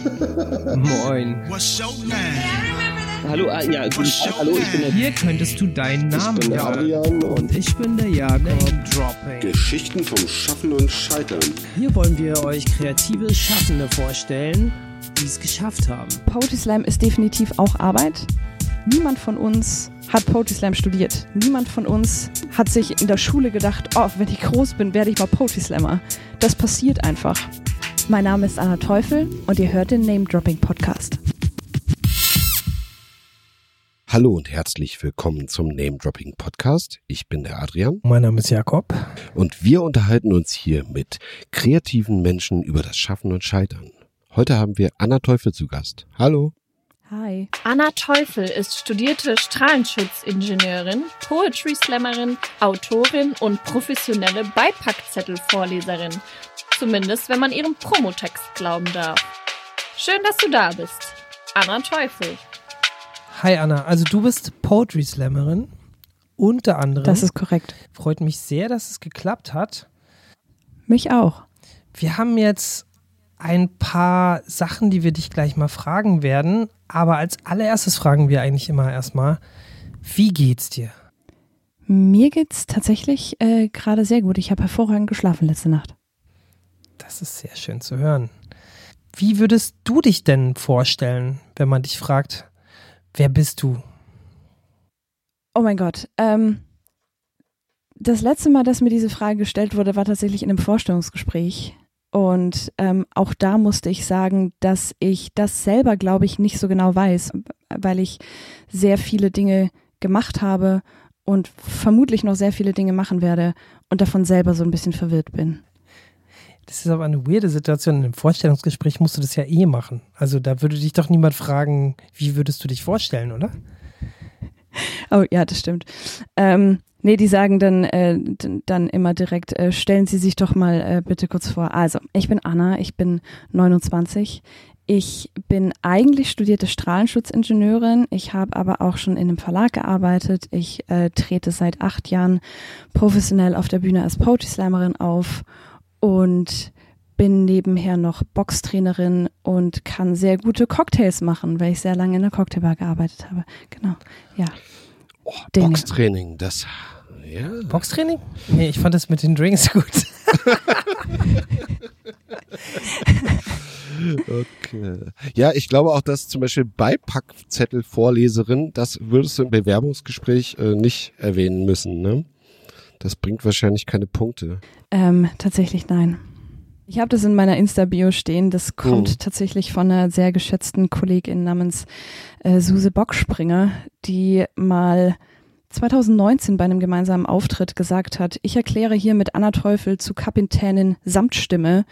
Moin. Hallo, ah, ja, guten Tag, hallo, ich bin der Hier könntest du deinen Namen bin der. Adrian Und ich bin der Jakob. Dropping. Geschichten vom Schaffen und Scheitern. Hier wollen wir euch kreative Schaffende vorstellen, die es geschafft haben. Poetry Slam ist definitiv auch Arbeit. Niemand von uns hat Poetry Slam studiert. Niemand von uns hat sich in der Schule gedacht, oh, wenn ich groß bin, werde ich mal Poetry Slammer. Das passiert einfach. Mein Name ist Anna Teufel und ihr hört den Name Dropping Podcast. Hallo und herzlich willkommen zum Name Dropping Podcast. Ich bin der Adrian Mein Name ist Jakob. und wir unterhalten uns hier mit kreativen Menschen über das Schaffen und Scheitern. Heute haben wir Anna Teufel zu Gast. Hallo. Hi. Anna Teufel ist studierte Strahlenschutzingenieurin, Poetry Slammerin, Autorin und professionelle Beipackzettelvorleserin. Zumindest wenn man ihrem Promotext glauben darf. Schön, dass du da bist. Anna Teufel. Hi Anna, also du bist Poetry Slammerin, unter anderem. Das ist korrekt. Freut mich sehr, dass es geklappt hat. Mich auch. Wir haben jetzt ein paar Sachen, die wir dich gleich mal fragen werden, aber als allererstes fragen wir eigentlich immer erstmal, wie geht's dir? Mir geht's tatsächlich äh, gerade sehr gut. Ich habe hervorragend geschlafen letzte Nacht. Das ist sehr schön zu hören. Wie würdest du dich denn vorstellen, wenn man dich fragt, wer bist du? Oh mein Gott. Ähm, das letzte Mal, dass mir diese Frage gestellt wurde, war tatsächlich in einem Vorstellungsgespräch. Und ähm, auch da musste ich sagen, dass ich das selber, glaube ich, nicht so genau weiß, weil ich sehr viele Dinge gemacht habe und vermutlich noch sehr viele Dinge machen werde und davon selber so ein bisschen verwirrt bin. Das ist aber eine weirde Situation. In einem Vorstellungsgespräch musst du das ja eh machen. Also da würde dich doch niemand fragen, wie würdest du dich vorstellen, oder? Oh ja, das stimmt. Ähm, nee, die sagen dann, äh, dann immer direkt, äh, stellen Sie sich doch mal äh, bitte kurz vor. Also, ich bin Anna, ich bin 29. Ich bin eigentlich studierte Strahlenschutzingenieurin. Ich habe aber auch schon in einem Verlag gearbeitet. Ich äh, trete seit acht Jahren professionell auf der Bühne als Poetry Slammerin auf und bin nebenher noch Boxtrainerin und kann sehr gute Cocktails machen, weil ich sehr lange in der Cocktailbar gearbeitet habe. Genau, ja. Oh. Boxtraining, das. Ja. Boxtraining? Nee, ich fand das mit den Drinks gut. Okay. Ja, ich glaube auch, dass zum Beispiel Beipackzettelvorleserin, das würdest du im Bewerbungsgespräch äh, nicht erwähnen müssen, ne? Das bringt wahrscheinlich keine Punkte. Ähm, tatsächlich nein. Ich habe das in meiner Insta-Bio stehen. Das kommt Hm. tatsächlich von einer sehr geschätzten Kollegin namens äh, Suse Bockspringer, die mal 2019 bei einem gemeinsamen Auftritt gesagt hat, ich erkläre hier mit Anna Teufel zu Kapitänin Samtstimme.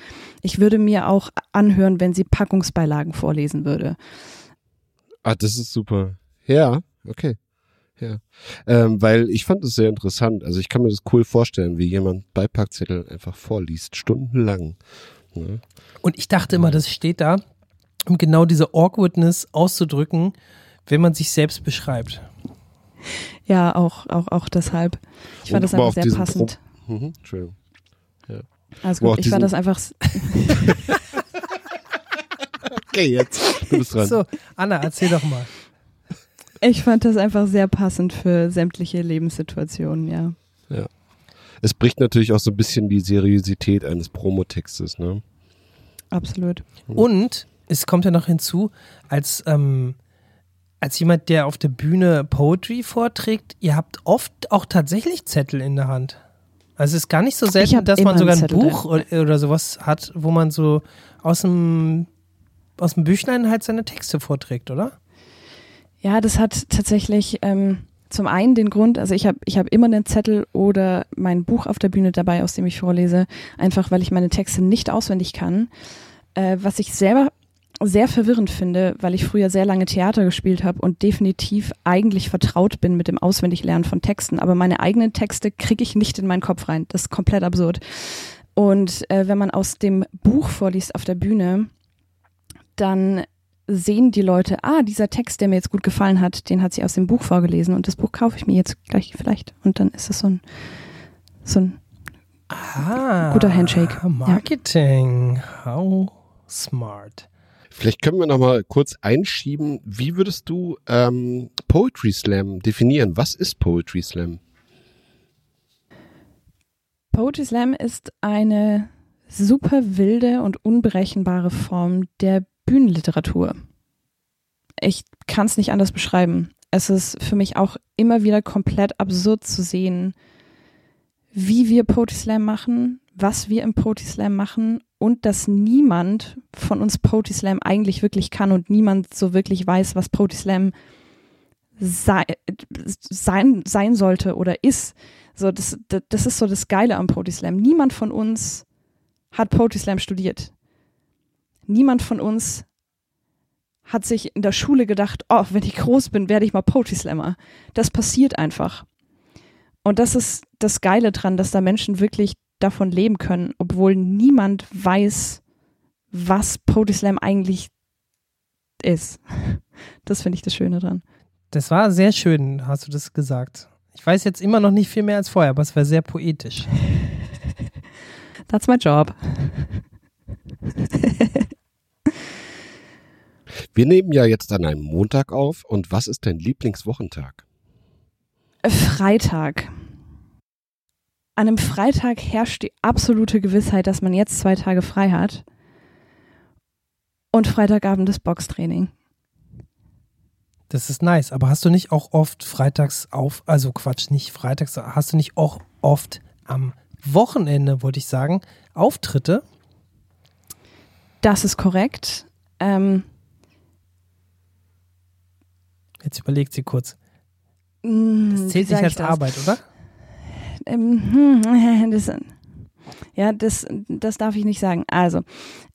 Ich würde mir auch anhören, wenn sie Packungsbeilagen vorlesen würde. Ah, das ist super. Ja, okay. Ja. Ähm, weil ich fand es sehr interessant. Also ich kann mir das cool vorstellen, wie jemand Beipackzettel einfach vorliest, stundenlang. Ne? Und ich dachte immer, das steht da, um genau diese Awkwardness auszudrücken, wenn man sich selbst beschreibt. Ja, auch, auch, auch deshalb. Ich fand Und das einfach sehr passend. Mhm, Entschuldigung. Also gut, ich fand das einfach Okay, jetzt. Du bist dran. So, Anna, erzähl doch mal. Ich fand das einfach sehr passend für sämtliche Lebenssituationen, ja. Es bricht natürlich auch so ein bisschen die Seriosität eines Promotextes, ne? Absolut. Und es kommt ja noch hinzu, als, ähm, als jemand, der auf der Bühne Poetry vorträgt, ihr habt oft auch tatsächlich Zettel in der Hand. Also es ist gar nicht so selten, dass man sogar ein Zettel Buch oder, oder sowas hat, wo man so aus dem, aus dem Büchlein halt seine Texte vorträgt, oder? Ja, das hat tatsächlich ähm, zum einen den Grund, also ich habe ich hab immer einen Zettel oder mein Buch auf der Bühne dabei, aus dem ich vorlese, einfach weil ich meine Texte nicht auswendig kann. Äh, was ich selber sehr verwirrend finde, weil ich früher sehr lange Theater gespielt habe und definitiv eigentlich vertraut bin mit dem Auswendiglernen von Texten, aber meine eigenen Texte kriege ich nicht in meinen Kopf rein. Das ist komplett absurd. Und äh, wenn man aus dem Buch vorliest auf der Bühne, dann sehen die Leute, ah, dieser Text, der mir jetzt gut gefallen hat, den hat sie aus dem Buch vorgelesen und das Buch kaufe ich mir jetzt gleich vielleicht. Und dann ist es so ein, so ein Ah, Guter Handshake, ja. Marketing. How smart. Vielleicht können wir noch mal kurz einschieben, wie würdest du ähm, Poetry Slam definieren? Was ist Poetry Slam? Poetry Slam ist eine super wilde und unberechenbare Form der Bühnenliteratur. Ich kann es nicht anders beschreiben. Es ist für mich auch immer wieder komplett absurd zu sehen, wie wir Poetry Slam machen, was wir im Poetry Slam machen und dass niemand von uns Poetry Slam eigentlich wirklich kann und niemand so wirklich weiß, was Poetry Slam sei, sein, sein sollte oder ist. So, das, das ist so das Geile am Poetry Slam. Niemand von uns hat Poetry Slam studiert. Niemand von uns hat sich in der Schule gedacht, oh, wenn ich groß bin, werde ich mal Poetry Slammer. Das passiert einfach. Und das ist das Geile dran, dass da Menschen wirklich davon leben können, obwohl niemand weiß, was Poetry Slam eigentlich ist. Das finde ich das Schöne dran. Das war sehr schön, hast du das gesagt. Ich weiß jetzt immer noch nicht viel mehr als vorher, aber es war sehr poetisch. That's my job. Wir nehmen ja jetzt an einem Montag auf und was ist dein Lieblingswochentag? Freitag. An einem Freitag herrscht die absolute Gewissheit, dass man jetzt zwei Tage frei hat. Und Freitagabend ist Boxtraining. Das ist nice, aber hast du nicht auch oft freitags auf, also Quatsch, nicht freitags, hast du nicht auch oft am Wochenende, wollte ich sagen, Auftritte? Das ist korrekt. Ähm, Jetzt überlegt sie kurz. mm, Das zählt sag nicht ich als das? Arbeit, oder? Ähm, hm, das, ja, das, das darf ich nicht sagen. Also,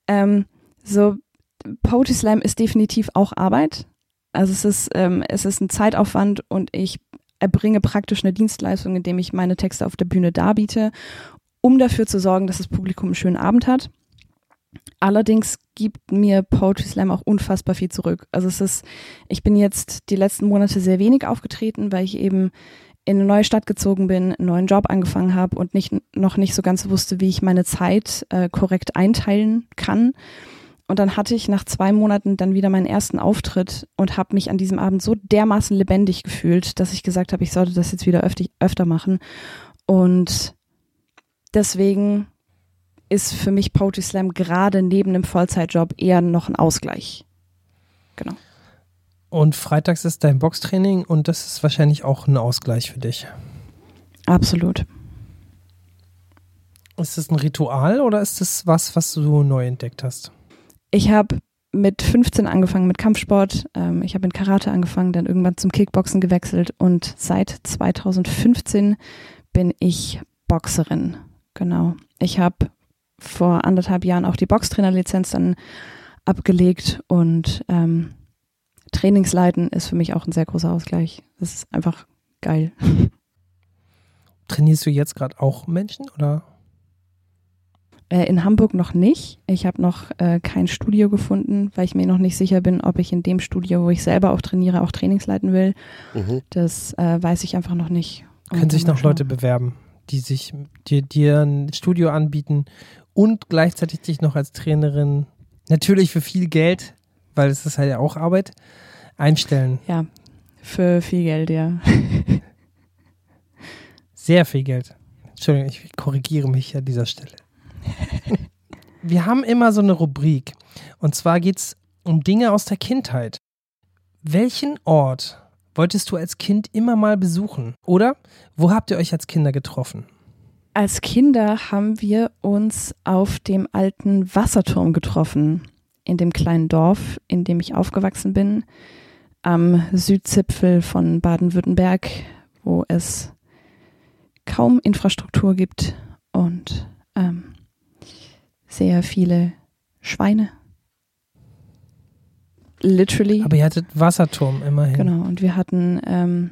ähm, so Poetry Slam ist definitiv auch Arbeit. Also es ist, ähm, es ist ein Zeitaufwand und ich erbringe praktisch eine Dienstleistung, indem ich meine Texte auf der Bühne darbiete, um dafür zu sorgen, dass das Publikum einen schönen Abend hat. Allerdings gibt mir Poetry Slam auch unfassbar viel zurück. Also es ist, ich bin jetzt die letzten Monate sehr wenig aufgetreten, weil ich eben in eine neue Stadt gezogen bin, einen neuen Job angefangen habe und nicht, noch nicht so ganz wusste, wie ich meine Zeit äh, korrekt einteilen kann. Und dann hatte ich nach zwei Monaten dann wieder meinen ersten Auftritt und habe mich an diesem Abend so dermaßen lebendig gefühlt, dass ich gesagt habe, ich sollte das jetzt wieder öfter, öfter machen. Und deswegen ist für mich Poetry Slam gerade neben einem Vollzeitjob eher noch ein Ausgleich. Genau. Und freitags ist dein Boxtraining und das ist wahrscheinlich auch ein Ausgleich für dich. Absolut. Ist das ein Ritual oder ist das was, was du neu entdeckt hast? Ich habe mit 15 angefangen mit Kampfsport. Ähm, ich habe in Karate angefangen, dann irgendwann zum Kickboxen gewechselt und seit 2015 bin ich Boxerin. Genau. Ich habe vor anderthalb Jahren auch die Boxtrainerlizenz dann abgelegt und ähm, Trainingsleiten ist für mich auch ein sehr großer Ausgleich. Das ist einfach geil. Trainierst du jetzt gerade auch Menschen oder? Äh, in Hamburg noch nicht. Ich habe noch äh, kein Studio gefunden, weil ich mir noch nicht sicher bin, ob ich in dem Studio, wo ich selber auch trainiere, auch Trainings leiten will. Mhm. Das äh, weiß ich einfach noch nicht. Und Können sich noch Leute schauen. bewerben, die sich dir, dir ein Studio anbieten und gleichzeitig dich noch als Trainerin, natürlich für viel Geld, weil es ist halt ja auch Arbeit, einstellen. Ja, für viel Geld, ja. Sehr viel Geld. Entschuldigung, ich korrigiere mich an dieser Stelle. Wir haben immer so eine Rubrik. Und zwar geht es um Dinge aus der Kindheit. Welchen Ort wolltest du als Kind immer mal besuchen? Oder wo habt ihr euch als Kinder getroffen? Als Kinder haben wir uns auf dem alten Wasserturm getroffen, in dem kleinen Dorf, in dem ich aufgewachsen bin, am Südzipfel von Baden-Württemberg, wo es kaum Infrastruktur gibt und ähm, sehr viele Schweine. Literally. Aber ihr hattet Wasserturm immerhin. Genau, und wir hatten, ähm,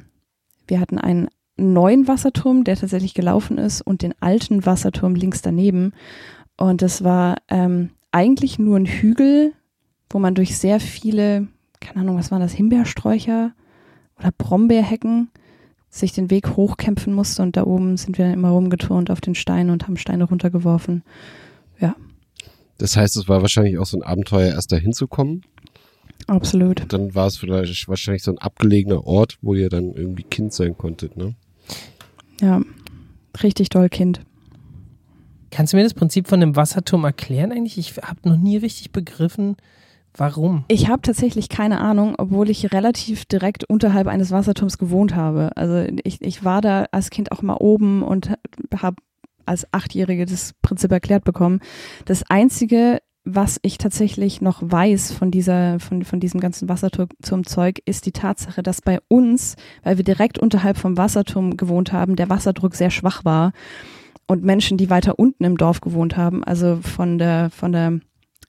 wir hatten einen neuen Wasserturm, der tatsächlich gelaufen ist, und den alten Wasserturm links daneben. Und das war ähm, eigentlich nur ein Hügel, wo man durch sehr viele, keine Ahnung, was waren das, Himbeersträucher oder Brombeerhecken sich den Weg hochkämpfen musste. Und da oben sind wir dann immer rumgeturnt auf den Steinen und haben Steine runtergeworfen. Das heißt, es war wahrscheinlich auch so ein Abenteuer, erst dahin zu kommen. Absolut. Dann war es vielleicht wahrscheinlich so ein abgelegener Ort, wo ihr dann irgendwie Kind sein konntet, ne? Ja, richtig doll Kind. Kannst du mir das Prinzip von dem Wasserturm erklären eigentlich? Ich habe noch nie richtig begriffen, warum. Ich habe tatsächlich keine Ahnung, obwohl ich relativ direkt unterhalb eines Wasserturms gewohnt habe. Also ich, ich war da als Kind auch mal oben und habe als Achtjährige das Prinzip erklärt bekommen. Das Einzige, was ich tatsächlich noch weiß von dieser, von, von diesem ganzen Wasserturmzeug, ist die Tatsache, dass bei uns, weil wir direkt unterhalb vom Wasserturm gewohnt haben, der Wasserdruck sehr schwach war und Menschen, die weiter unten im Dorf gewohnt haben, also von der, von der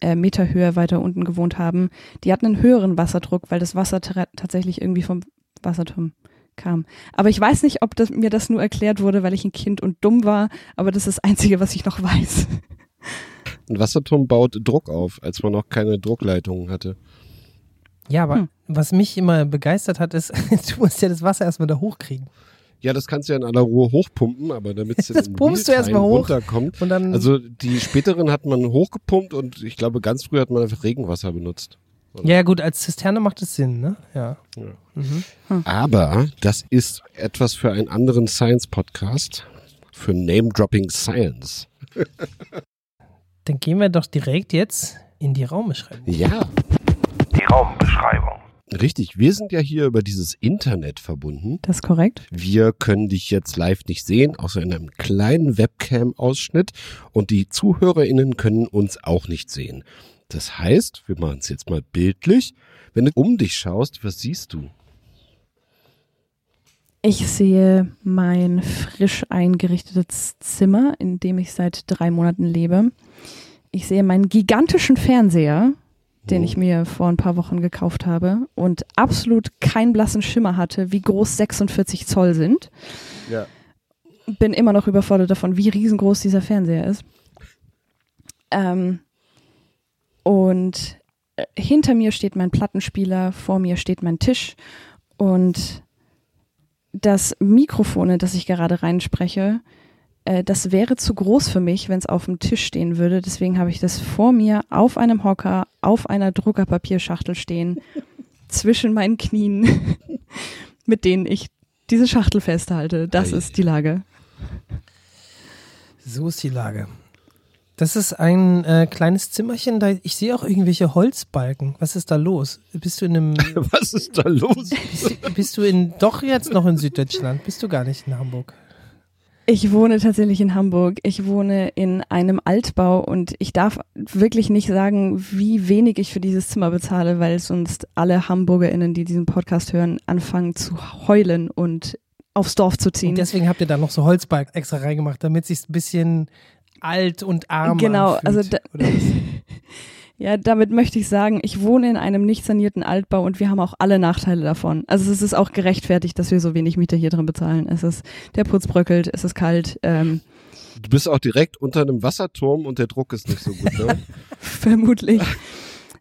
äh, Meterhöhe weiter unten gewohnt haben, die hatten einen höheren Wasserdruck, weil das Wasser tatsächlich irgendwie vom Wasserturm kam. Aber ich weiß nicht, ob das, mir das nur erklärt wurde, weil ich ein Kind und dumm war, aber das ist das Einzige, was ich noch weiß. Ein Wasserturm baut Druck auf, als man noch keine Druckleitungen hatte. Ja, aber hm. was mich immer begeistert hat, ist, du musst ja das Wasser erstmal da hochkriegen. Ja, das kannst du ja in aller Ruhe hochpumpen, aber damit es das pumpst du erstmal hoch runterkommt. Und dann also die späteren hat man hochgepumpt und ich glaube, ganz früh hat man einfach Regenwasser benutzt. Oder? Ja, gut, als Zisterne macht es Sinn, ne? Ja. ja. Mhm. Hm. Aber das ist etwas für einen anderen Science-Podcast, für Name-Dropping Science. Dann gehen wir doch direkt jetzt in die Raumbeschreibung. Ja. Die Raumbeschreibung. Richtig, wir sind ja hier über dieses Internet verbunden. Das ist korrekt. Wir können dich jetzt live nicht sehen, außer in einem kleinen Webcam-Ausschnitt. Und die ZuhörerInnen können uns auch nicht sehen. Das heißt, wir machen es jetzt mal bildlich. Wenn du um dich schaust, was siehst du? Ich sehe mein frisch eingerichtetes Zimmer, in dem ich seit drei Monaten lebe. Ich sehe meinen gigantischen Fernseher, den oh. ich mir vor ein paar Wochen gekauft habe und absolut keinen blassen Schimmer hatte, wie groß 46 Zoll sind. Ja. Bin immer noch überfordert davon, wie riesengroß dieser Fernseher ist. Ähm, und äh, hinter mir steht mein Plattenspieler, vor mir steht mein Tisch und das Mikrofon, in das ich gerade reinspreche, äh, das wäre zu groß für mich, wenn es auf dem Tisch stehen würde. Deswegen habe ich das vor mir auf einem Hocker, auf einer Druckerpapierschachtel stehen, zwischen meinen Knien, mit denen ich diese Schachtel festhalte. Das Ei. ist die Lage. So ist die Lage. Das ist ein äh, kleines Zimmerchen, da ich sehe auch irgendwelche Holzbalken. Was ist da los? Bist du in einem Was ist da los? Bist, bist, du in doch jetzt noch in Süddeutschland? Bist du gar nicht in Hamburg? Ich wohne tatsächlich in Hamburg. Ich wohne in einem Altbau und ich darf wirklich nicht sagen, wie wenig ich für dieses Zimmer bezahle, weil sonst alle HamburgerInnen, die diesen Podcast hören, anfangen zu heulen und aufs Dorf zu ziehen. Und deswegen habt ihr da noch so Holzbalken extra reingemacht, damit es sich ein bisschen alt und arm Genau, anfühlt, also da, ja, damit möchte ich sagen, ich wohne in einem nicht sanierten Altbau und wir haben auch alle Nachteile davon. Also es ist auch gerechtfertigt, dass wir so wenig Miete hier drin bezahlen. Es ist, der Putz bröckelt, es ist kalt. Ähm, du bist auch direkt unter einem Wasserturm und der Druck ist nicht so gut, ne? Vermutlich.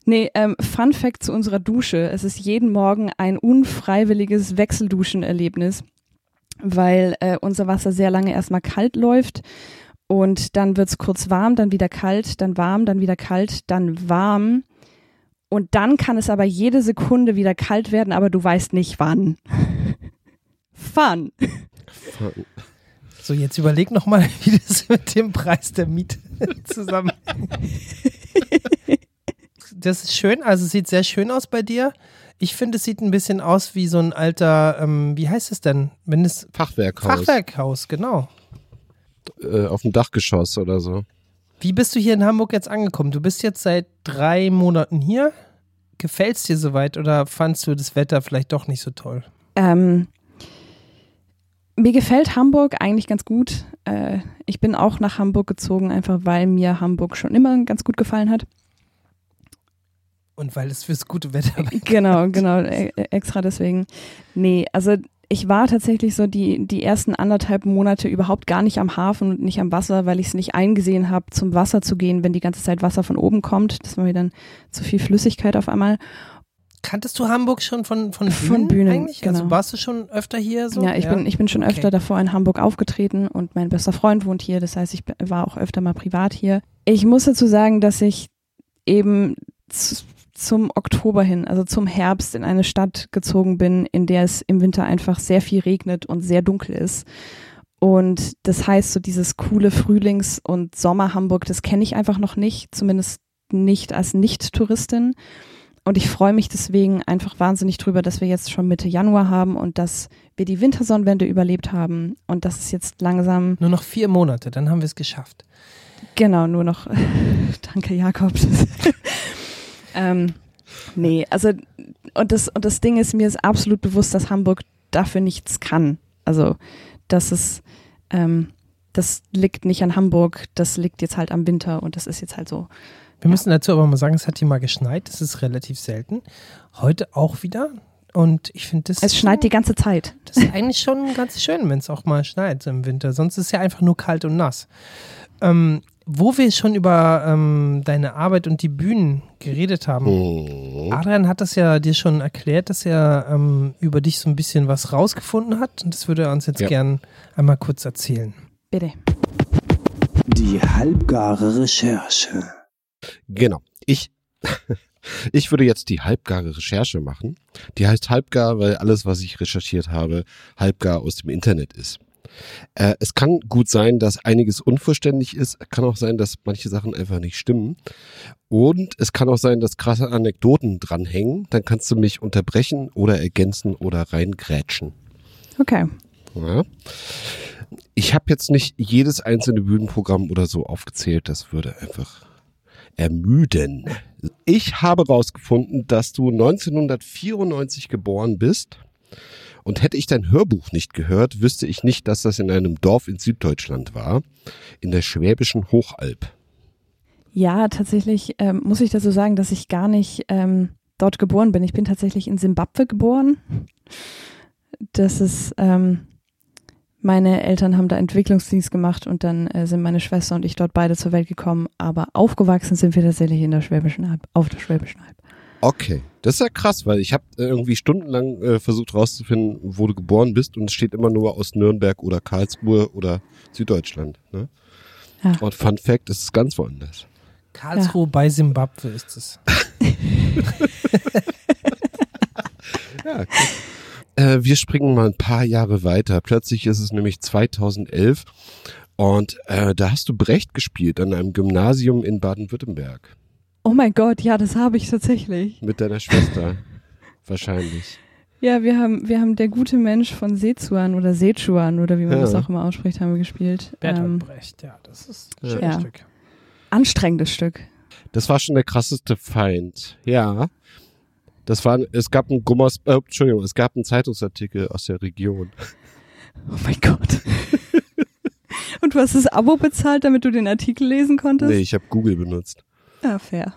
Nee, ähm, Fun Fact zu unserer Dusche. Es ist jeden Morgen ein unfreiwilliges Wechselduschenerlebnis, weil äh, unser Wasser sehr lange erstmal kalt läuft und dann wird es kurz warm, dann wieder kalt, dann warm, dann wieder kalt, dann warm. Und dann kann es aber jede Sekunde wieder kalt werden, aber du weißt nicht wann. Fun. Fun. So, jetzt überleg nochmal, wie das mit dem Preis der Miete zusammenhängt. das ist schön, also sieht sehr schön aus bei dir. Ich finde, es sieht ein bisschen aus wie so ein alter, ähm, wie heißt es denn? Wenn es Fachwerkhaus. Fachwerkhaus, genau äh, auf dem Dachgeschoss oder so. Wie bist du hier in Hamburg jetzt angekommen? Du bist jetzt seit drei Monaten hier. Gefällt es dir soweit oder fandst du das Wetter vielleicht doch nicht so toll? Ähm, mir gefällt Hamburg eigentlich ganz gut. Äh, ich bin auch nach Hamburg gezogen, einfach weil mir Hamburg schon immer ganz gut gefallen hat. Und weil es fürs gute Wetter Genau, genau, e-, extra deswegen. Nee, also ich war tatsächlich so die, die ersten anderthalb Monate überhaupt gar nicht am Hafen und nicht am Wasser, weil ich es nicht eingesehen habe, zum Wasser zu gehen, wenn die ganze Zeit Wasser von oben kommt. Das war mir dann zu viel Flüssigkeit auf einmal. Kanntest du Hamburg schon von, von Bühnen, von Bühnen eigentlich? Also genau. Also warst du schon öfter hier so? Ja, ich, ja? Bin, ich bin schon okay. öfter davor in Hamburg aufgetreten und mein bester Freund wohnt hier. Das heißt, ich war auch öfter mal privat hier. Ich muss dazu sagen, dass ich eben zum Oktober hin, also zum Herbst in eine Stadt gezogen bin, in der es im Winter einfach sehr viel regnet und sehr dunkel ist. Und das heißt, so dieses coole Frühlings- und Sommer-Hamburg, das kenne ich einfach noch nicht, zumindest nicht als Nicht-Touristin. Und ich freue mich deswegen einfach wahnsinnig drüber, dass wir jetzt schon Mitte Januar haben und dass wir die Wintersonnenwende überlebt haben und dass es jetzt langsam, Nur noch vier Monate, dann haben wir es geschafft. genau, nur noch, danke Jakob. ähm, nee, also, und das, und das Ding ist, mir ist absolut bewusst, dass Hamburg dafür nichts kann. Also, dass es, ähm, das liegt nicht an Hamburg, das liegt jetzt halt am Winter und das ist jetzt halt so. Wir müssen dazu aber mal sagen, es hat hier mal geschneit, das ist relativ selten. Heute auch wieder. Und ich finde das. Es schneit die ganze Zeit. Das ist eigentlich schon ganz schön, wenn es auch mal schneit im Winter. Sonst ist es ja einfach nur kalt und nass. Ähm, wo wir schon über ähm, deine Arbeit und die Bühnen geredet haben, Mhm. Adrian hat das ja dir schon erklärt, dass er ähm, über dich so ein bisschen was rausgefunden hat. Und das würde er uns jetzt Ja. gern einmal kurz erzählen. Bitte. Die halbgare Recherche. Genau. Ich, ich würde jetzt die halbgare Recherche machen. Die heißt halbgar, weil alles, was ich recherchiert habe, halbgar aus dem Internet ist. Äh, es kann gut sein, dass einiges unvollständig ist. Kann auch sein, dass manche Sachen einfach nicht stimmen. Und es kann auch sein, dass krasse Anekdoten dranhängen. Dann kannst du mich unterbrechen oder ergänzen oder reingrätschen. Okay. Ja. Ich habe jetzt nicht jedes einzelne Bühnenprogramm oder so aufgezählt. Das würde einfach ermüden. Ich habe rausgefunden, dass du 1994 geboren bist. Und hätte ich dein Hörbuch nicht gehört, wüsste ich nicht, dass das in einem Dorf in Süddeutschland war, in der schwäbischen Hochalb. Ja, tatsächlich ähm, muss ich dazu sagen, dass ich gar nicht ähm, dort geboren bin. Ich bin tatsächlich in Simbabwe geboren. Das ist, ähm, meine Eltern haben da Entwicklungsdienst gemacht und dann äh, sind meine Schwester und ich dort beide zur Welt gekommen. Aber aufgewachsen sind wir tatsächlich in der Schwäbischen Alb, auf der Schwäbischen Alb. Okay, das ist ja krass, weil ich habe irgendwie stundenlang äh, versucht rauszufinden, wo du geboren bist und es steht immer nur aus Nürnberg oder Karlsruhe oder Süddeutschland. Ne? Ja. Und Fun Fact, es ist ganz woanders. Karlsruhe bei Simbabwe ist es. Ja, gut. Äh, wir springen mal ein paar Jahre weiter. Plötzlich ist es nämlich 2011 und äh, da hast du Brecht gespielt an einem Gymnasium in Baden-Württemberg Oh mein Gott, ja, das habe ich tatsächlich. mit deiner Schwester. Wahrscheinlich. Ja, wir haben, wir haben der gute Mensch von Sezuan oder Sechuan oder wie man Ja. das auch immer ausspricht, haben wir gespielt. Bertolt Ähm, Brecht, ja, das ist ein schönes Ja. Stück. anstrengendes Stück. Das war schon der krasseste Feind. Ja. Das war, es gab einen Gummers, äh, Entschuldigung, es gab einen Zeitungsartikel aus der Region. Oh mein Gott. Und du hast das Abo bezahlt, damit du den Artikel lesen konntest? Nee, ich habe Google benutzt. Ja, fair.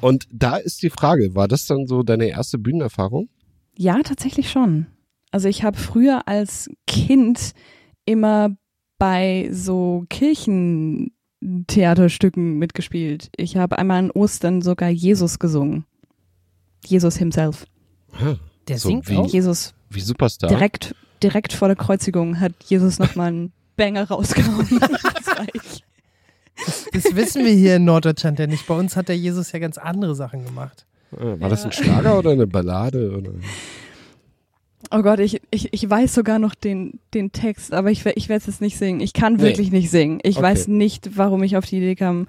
Und da ist die Frage, war das dann so deine erste Bühnenerfahrung? Ja, tatsächlich schon. Also ich habe früher als Kind immer bei so Kirchentheaterstücken mitgespielt. Ich habe einmal an Ostern sogar Jesus gesungen. Jesus himself. Ah, Der So singt wie- auch. Jesus wie Superstar. direkt, direkt vor der Kreuzigung hat Jesus nochmal einen Banger rausgehauen. Das war ich. Das wissen wir hier in Norddeutschland ja nicht. Bei uns hat der Jesus ja ganz andere Sachen gemacht. Ah, war das ein Schlager oder eine Ballade? Oder? Oh Gott, ich, ich, ich weiß sogar noch den, den Text, aber ich, ich werde es jetzt nicht singen. Ich kann Nee. wirklich nicht singen. Ich Okay. weiß nicht, warum ich auf die Idee kam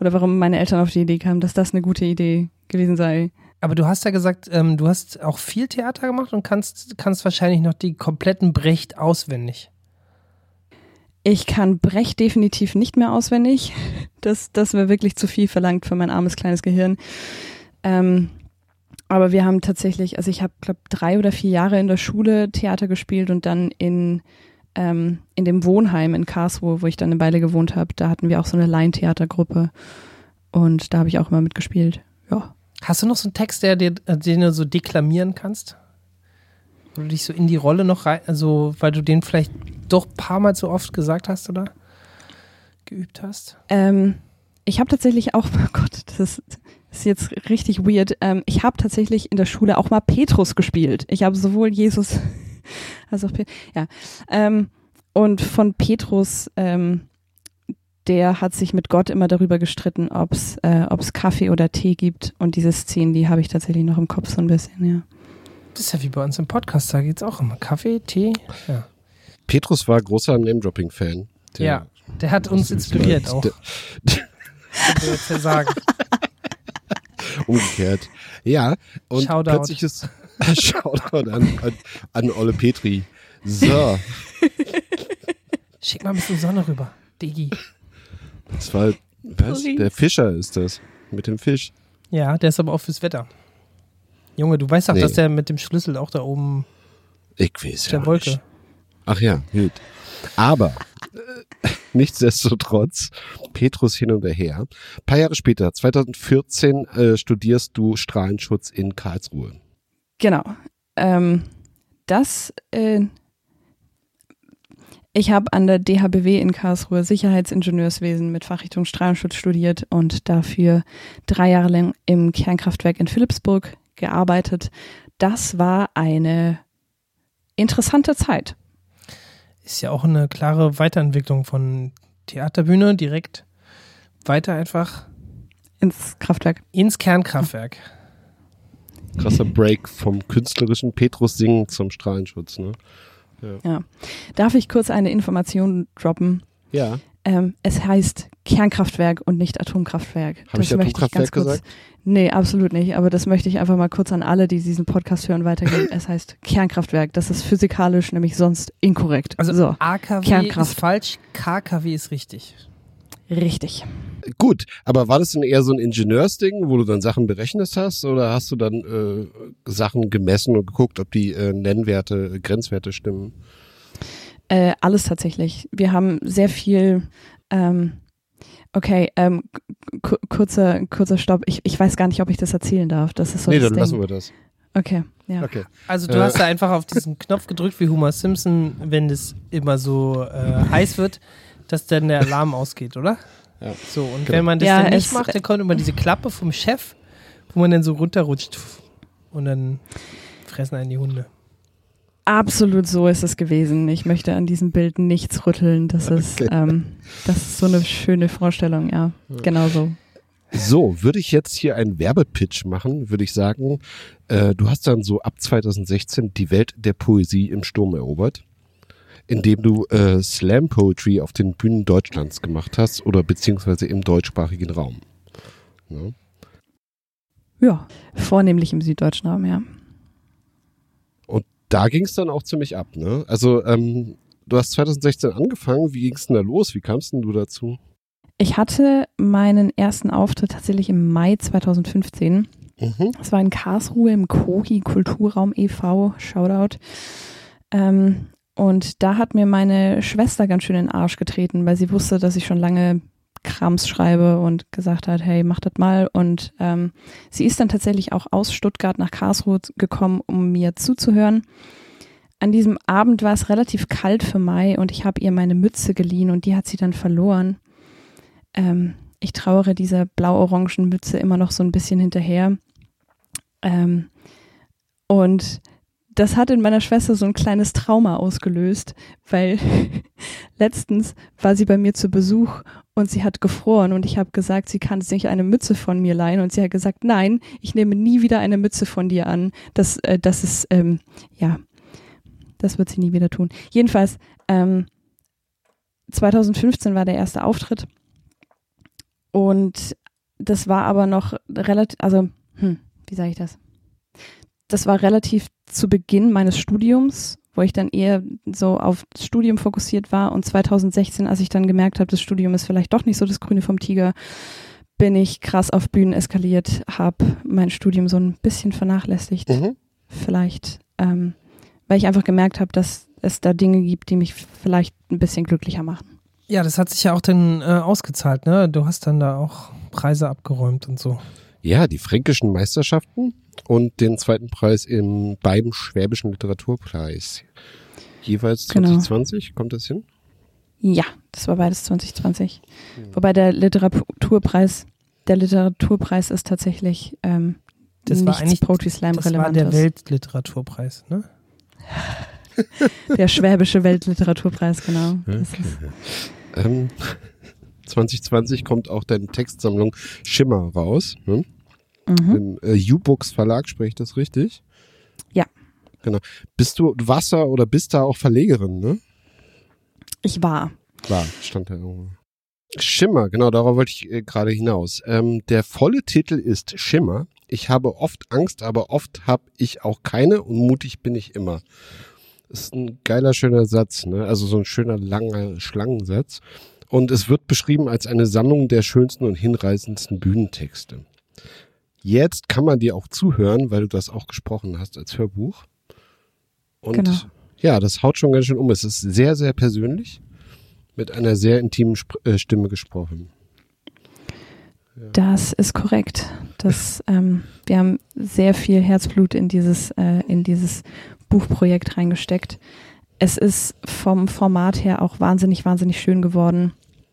oder warum meine Eltern auf die Idee kamen, dass das eine gute Idee gewesen sei. Aber du hast ja gesagt, ähm, du hast auch viel Theater gemacht und kannst, kannst wahrscheinlich noch die kompletten Brecht auswendig. Ich kann Brecht definitiv nicht mehr auswendig. Das, das wäre wirklich zu viel verlangt für mein armes kleines Gehirn. Ähm, aber wir haben tatsächlich, also ich habe, glaube drei oder vier Jahre in der Schule Theater gespielt und dann in, ähm, in dem Wohnheim in Karlsruhe, wo ich dann eine Weile gewohnt habe, da hatten wir auch so eine Laientheatergruppe und da habe ich auch immer mitgespielt. Ja. Hast du noch so einen Text, der dir, äh, den du so deklamieren kannst? Wo du dich so in die Rolle noch rein, also weil du den vielleicht doch ein paar Mal so oft gesagt hast oder geübt hast? Ähm, ich habe tatsächlich auch, oh Gott, das ist, jetzt richtig weird. Ähm, ich habe tatsächlich in der Schule auch mal Petrus gespielt. Ich habe sowohl Jesus als auch Pe ja. Ähm, und von Petrus, ähm, der hat sich mit Gott immer darüber gestritten, ob es äh, Kaffee oder Tee gibt. Und diese Szenen, die habe ich tatsächlich noch im Kopf so ein bisschen, ja. Das ist ja wie bei uns im Podcast, da geht's auch immer. Kaffee, Tee. Ja. Petrus war großer Name-Dropping-Fan. Ja. Der hat uns inspiriert auch. Der- jetzt ja sagen. Umgekehrt. Ja, und Shoutout. plötzlich ist Shoutout an, an, an Olle Petri. So, Schick mal ein bisschen Sonne rüber. Digi. das war, was? Der Fischer ist das. Mit dem Fisch. Ja, der ist aber auch fürs Wetter. Junge, du weißt doch, Nee. dass der mit dem Schlüssel auch da oben Ich weiß der ja Wolke. nicht. Ach ja, gut. Aber äh, nichtsdestotrotz, Petrus hin und her. Ein paar Jahre später, 2014, äh, studierst du Strahlenschutz in Karlsruhe. Genau. Ähm, das, äh, ich habe an der DHBW in Karlsruhe Sicherheitsingenieurswesen mit Fachrichtung Strahlenschutz studiert und dafür drei Jahre lang im Kernkraftwerk in Philipsburg gearbeitet. Das war eine interessante Zeit. Ist ja auch eine klare Weiterentwicklung von Theaterbühne direkt weiter einfach Ins Kraftwerk. ins Kernkraftwerk. Krasser Break vom künstlerischen Petrus singen zum Strahlenschutz, ne? Darf ich kurz eine Information droppen? Ja. Ähm, es heißt Kernkraftwerk und nicht Atomkraftwerk. Habe ich möchte Atomkraftwerk ganz kurz. gesagt? Nee, absolut nicht. Aber das möchte ich einfach mal kurz an alle, die diesen Podcast hören, weitergeben. es heißt Kernkraftwerk. Das ist physikalisch nämlich sonst inkorrekt. Also so, AKW Kernkraft. ist falsch, KKW ist richtig. richtig. Gut, aber war das denn eher so ein Ingenieursding, wo du dann Sachen berechnet hast oder hast du dann äh, Sachen gemessen und geguckt, ob die äh, Nennwerte, Grenzwerte stimmen? Äh, alles tatsächlich. Wir haben sehr viel. Ähm, okay, ähm, ku- kurzer, kurzer Stopp. Ich, ich weiß gar nicht, ob ich das erzählen darf. Das ist so nee, das dann Ding. lassen wir das. Okay, ja. Okay. Also du Äh. hast da einfach auf diesen Knopf gedrückt wie Homer Simpson, wenn es immer so äh, heiß wird, dass dann der Alarm ausgeht, oder? Ja. So, und Genau. wenn man das Ja, dann nicht macht, dann kommt immer diese Klappe vom Chef, wo man dann so runterrutscht und dann fressen einen die Hunde. Absolut so ist es gewesen. Ich möchte an diesem Bild nichts rütteln. Das ist, Okay. ähm, das ist so eine schöne Vorstellung, ja. Genau so. So, würde ich jetzt hier einen Werbepitch machen, würde ich sagen, äh, du hast dann so ab 2016 die Welt der Poesie im Sturm erobert, indem du äh, Slam Poetry auf den Bühnen Deutschlands gemacht hast oder beziehungsweise im deutschsprachigen Raum. Ne? Ja, vornehmlich im süddeutschen Raum, ja. Da ging es dann auch ziemlich ab, ne? Also, ähm, du hast 2016 angefangen, wie ging es denn da los? Wie kamst denn du dazu? Ich hatte meinen ersten Auftritt tatsächlich im Mai 2015. Mhm. Es war in Karlsruhe im Kohi Kulturraum e.V. Shoutout. Ähm, und da hat mir meine Schwester ganz schön in den Arsch getreten, weil sie wusste, dass ich schon lange Krams schreibe und gesagt hat, hey, mach das mal. Und ähm, sie ist dann tatsächlich auch aus Stuttgart nach Karlsruhe gekommen, um mir zuzuhören. An diesem Abend war es relativ kalt für Mai und ich habe ihr meine Mütze geliehen und die hat sie dann verloren. Ähm, ich trauere dieser blau-orangen Mütze immer noch so ein bisschen hinterher. Ähm, und das hat in meiner Schwester so ein kleines Trauma ausgelöst, weil letztens war sie bei mir zu Besuch und sie hat gefroren und ich habe gesagt, sie kann sich eine Mütze von mir leihen und sie hat gesagt, nein, ich nehme nie wieder eine Mütze von dir an. Das, äh, das ist, ähm, ja, das wird sie nie wieder tun. Jedenfalls, ähm, 2015 war der erste Auftritt und das war aber noch relativ, also, hm, wie sage ich das? Das war relativ zu Beginn meines Studiums, wo ich dann eher so auf das Studium fokussiert war. Und 2016, als ich dann gemerkt habe, das Studium ist vielleicht doch nicht so das Grüne vom Tiger, bin ich krass auf Bühnen eskaliert, habe mein Studium so ein bisschen vernachlässigt. Mhm. Vielleicht, ähm, weil ich einfach gemerkt habe, dass es da Dinge gibt, die mich vielleicht ein bisschen glücklicher machen. Ja, das hat sich ja auch dann äh, ausgezahlt, ne? Du hast dann da auch Preise abgeräumt und so. Ja, die fränkischen Meisterschaften und den zweiten Preis im beim Schwäbischen Literaturpreis. Jeweils Genau. 2020, kommt das hin? Ja, das war beides 2020. Wobei der Literaturpreis, der Literaturpreis ist tatsächlich ähm, Das nichts war eigentlich Poetry Slam Das war relevantes. der Weltliteraturpreis, ne? Der schwäbische Weltliteraturpreis, genau. Das ist, Ähm, 2020 kommt auch deine Textsammlung Schimmer raus. Ne? Mhm. Im äh, U-Books Verlag, spreche ich das richtig? Ja. Genau. Bist du Wasser oder bist da auch Verlegerin, ne? Ich war. War, stand da irgendwo. Schimmer, genau, darauf wollte ich äh, gerade hinaus. Ähm, der volle Titel ist Schimmer. Ich habe oft Angst, aber oft habe ich auch keine und mutig bin ich immer. Das ist ein geiler, schöner Satz, ne? Also so ein schöner, langer Schlangensatz. Und es wird beschrieben als eine Sammlung der schönsten und hinreißendsten Bühnentexte. Jetzt kann man dir auch zuhören, weil du das auch gesprochen hast als Hörbuch. Und Genau. ja, das haut schon ganz schön um. Es ist sehr, sehr persönlich mit einer sehr intimen Sp äh, Stimme gesprochen. Das ist korrekt. Das, ähm, wir haben sehr viel Herzblut in dieses, äh, in dieses Buchprojekt reingesteckt. Es ist vom Format her auch wahnsinnig, wahnsinnig schön geworden.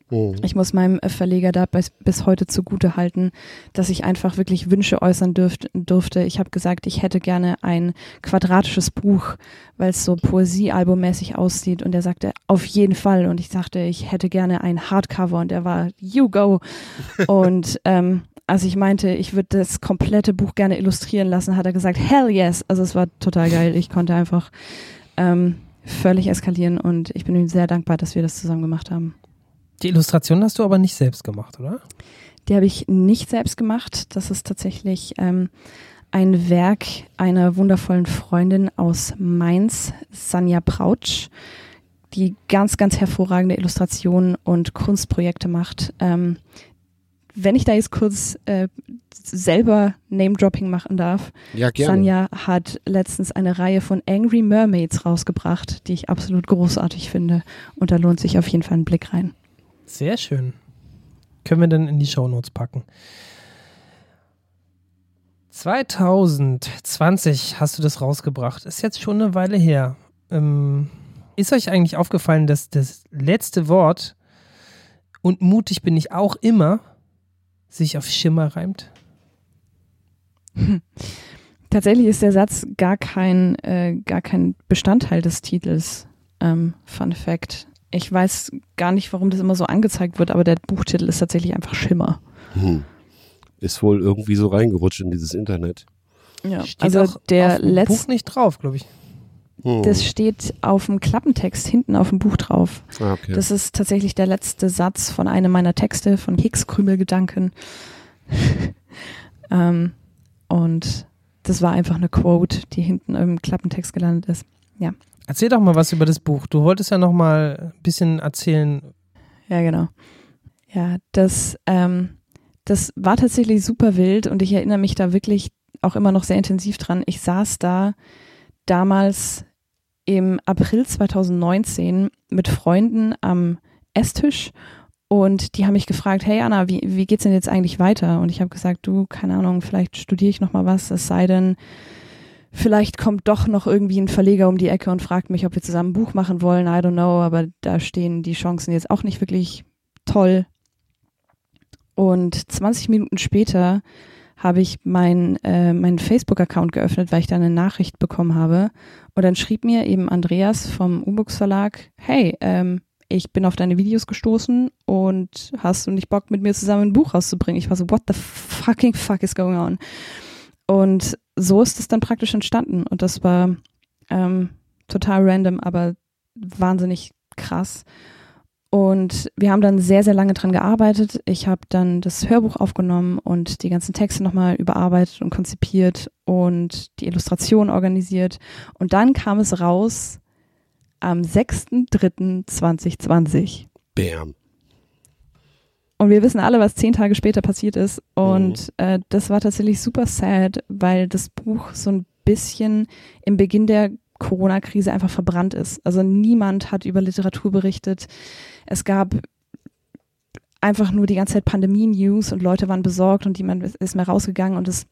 Mhm. Ich muss meinem äh, Verleger da bis, bis heute zugute halten, dass ich einfach wirklich Wünsche äußern dürft, durfte. Ich habe gesagt, ich hätte gerne ein quadratisches Buch, weil es so Poesiealbummäßig aussieht. Und er sagte, auf jeden Fall. Und ich sagte, ich hätte gerne ein Hardcover. Und er war, you go. Und ähm, als ich meinte, ich würde das komplette Buch gerne illustrieren lassen, hat er gesagt, hell yes. Also es war total geil. Ich konnte einfach ähm, völlig eskalieren und ich bin ihm sehr dankbar, dass wir das zusammen gemacht haben. Die Illustration hast du aber nicht selbst gemacht, oder? Die habe ich nicht selbst gemacht. Das ist tatsächlich ähm, ein Werk einer wundervollen Freundin aus Mainz, Sanja Prautsch, die ganz, ganz hervorragende Illustrationen und Kunstprojekte macht. Ähm, wenn ich da jetzt kurz äh, selber Name-Dropping machen darf, Ja, gerne. Sanja hat letztens eine Reihe von Angry Mermaids rausgebracht, die ich absolut großartig finde. Und da lohnt sich auf jeden Fall ein Blick rein. Sehr schön. Können wir dann in die Shownotes packen. 2020 hast du das rausgebracht. Ist jetzt schon eine Weile her. Ähm, ist euch eigentlich aufgefallen, dass das letzte Wort und mutig bin ich auch immer sich auf Schimmer reimt? Tatsächlich ist der Satz gar kein, äh, gar kein Bestandteil des Titels. Ähm, Fun Fact. Ich weiß gar nicht, warum das immer so angezeigt wird, aber der Buchtitel ist tatsächlich einfach Schimmer. Hm. Ist wohl irgendwie so reingerutscht in dieses Internet. Ja, Steht also auch der letzte, Buch nicht drauf, glaube ich. Hm. das steht auf dem Klappentext hinten auf dem Buch drauf. ah, okay. Das ist tatsächlich der letzte Satz von einem meiner Texte, von Hicks Krümelgedanken. ähm, und das war einfach eine Quote, die hinten im Klappentext gelandet ist. Erzähl doch mal was über das Buch. Du wolltest ja noch mal ein bisschen erzählen. Ja, genau. Ja, das, ähm, das war tatsächlich super wild und ich erinnere mich da wirklich auch immer noch sehr intensiv dran. Ich saß da damals im April 2019 mit Freunden am Esstisch und die haben mich gefragt, hey Anna, wie, wie geht's denn jetzt eigentlich weiter? Und ich habe gesagt, du, keine Ahnung, vielleicht studiere ich noch mal was, es sei denn, vielleicht kommt doch noch irgendwie ein Verleger um die Ecke und fragt mich, ob wir zusammen ein Buch machen wollen. I don't know, aber da stehen die Chancen jetzt auch nicht wirklich toll. Und 20 Minuten später habe ich mein, äh, meinen Facebook-Account geöffnet, weil ich da eine Nachricht bekommen habe. Und dann schrieb mir eben Andreas vom U-Books Verlag, hey, ähm, ich bin auf deine Videos gestoßen und hast du nicht Bock, mit mir zusammen ein Buch rauszubringen? Ich war so, what the fucking fuck is going on? Und so ist es dann praktisch entstanden. Und das war ähm, total random, aber wahnsinnig krass. Und wir haben dann sehr, sehr lange dran gearbeitet. Ich habe dann das Hörbuch aufgenommen und die ganzen Texte nochmal überarbeitet und konzipiert und die Illustration organisiert. Und dann kam es raus am 6.3.2020. Bam. Und wir wissen alle, was zehn Tage später passiert ist. Und äh, das war tatsächlich super sad, weil das Buch so ein bisschen im Beginn der Corona-Krise einfach verbrannt ist. Also niemand hat über Literatur berichtet. Es gab einfach nur die ganze Zeit Pandemie-News und Leute waren besorgt und niemand ist mehr rausgegangen. Und das,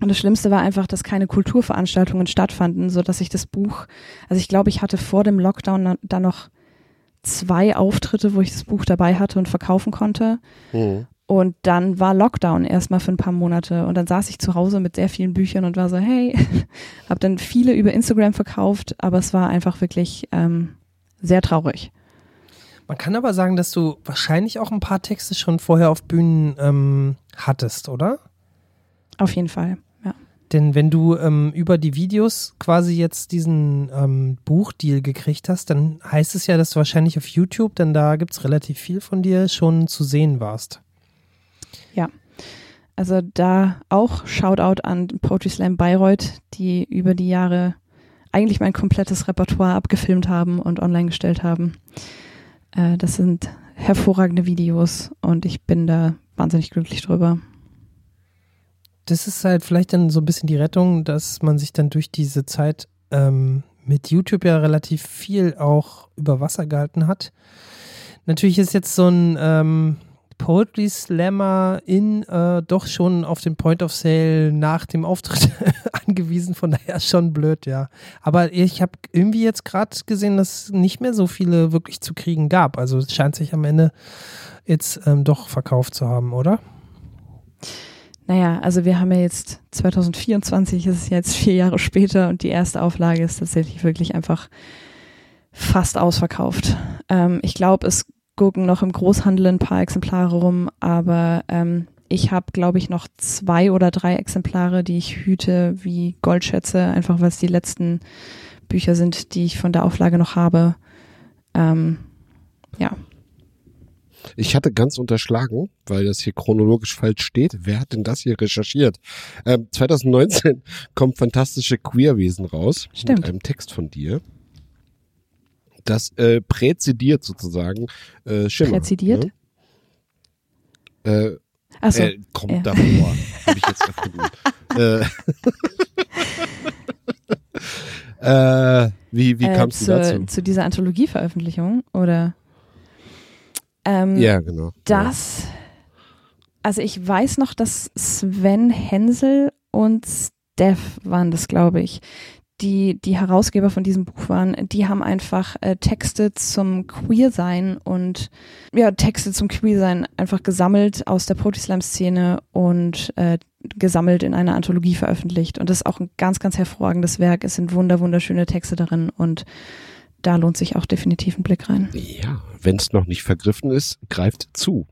und das Schlimmste war einfach, dass keine Kulturveranstaltungen stattfanden, so dass ich das Buch, also ich glaube, ich hatte vor dem Lockdown dann noch zwei Auftritte, wo ich das Buch dabei hatte und verkaufen konnte. Hm. Und dann war Lockdown erstmal für ein paar Monate. Und dann saß ich zu Hause mit sehr vielen Büchern und war so, hey, habe dann viele über Instagram verkauft, aber es war einfach wirklich ähm, sehr traurig. Man kann aber sagen, dass du wahrscheinlich auch ein paar Texte schon vorher auf Bühnen ähm, hattest, oder? Auf jeden Fall. Denn wenn du ähm, über die Videos quasi jetzt diesen ähm, Buchdeal gekriegt hast, dann heißt es ja, dass du wahrscheinlich auf YouTube, denn da gibt es relativ viel von dir, schon zu sehen warst. Ja. Also da auch Shoutout an Poetry Slam Bayreuth, die über die Jahre eigentlich mein komplettes Repertoire abgefilmt haben und online gestellt haben. Äh, das sind hervorragende Videos und ich bin da wahnsinnig glücklich drüber. Das ist halt vielleicht dann so ein bisschen die Rettung, dass man sich dann durch diese Zeit ähm, mit YouTube ja relativ viel auch über Wasser gehalten hat. Natürlich ist jetzt so ein ähm, Poetry Slammer in äh, doch schon auf den Point of Sale nach dem Auftritt angewiesen, von daher schon blöd, ja. Aber ich habe irgendwie jetzt gerade gesehen, dass es nicht mehr so viele wirklich zu kriegen gab. Also es scheint sich am Ende jetzt ähm, doch verkauft zu haben, oder? Naja, also wir haben ja jetzt 2024, ist es jetzt vier Jahre später und die erste Auflage ist tatsächlich wirklich einfach fast ausverkauft. Ähm, ich glaube, es gucken noch im Großhandel ein paar Exemplare rum, aber ähm, ich habe, glaube ich, noch zwei oder drei Exemplare, die ich hüte wie Goldschätze, einfach weil es die letzten Bücher sind, die ich von der Auflage noch habe. Ähm, ja. Ich hatte ganz unterschlagen, weil das hier chronologisch falsch steht. Wer hat denn das hier recherchiert? Ähm, 2019 kommt Fantastische Queerwesen raus. Stimmt. Mit einem Text von dir. Das äh, präzidiert sozusagen äh, Schimmer. Präzidiert? Ne? Äh, Achso. äh, kommt ja. davor. Habe ich jetzt äh, äh, wie wie äh, kamst du zu, dazu? zu dieser Anthologieveröffentlichung oder? Ähm, Ja, genau. Das, also ich weiß noch, dass Sven Hensel und Steph waren das, glaube ich, die die Herausgeber von diesem Buch waren. Die haben einfach äh, Texte zum Queersein und ja Texte zum Queersein einfach gesammelt aus der Poetry-Slam-Szene und äh, gesammelt in einer Anthologie veröffentlicht. Und das ist auch ein ganz, ganz hervorragendes Werk. Es sind wunder wunderschöne Texte darin und da lohnt sich auch definitiv ein Blick rein. Ja, wenn es noch nicht vergriffen ist, greift zu.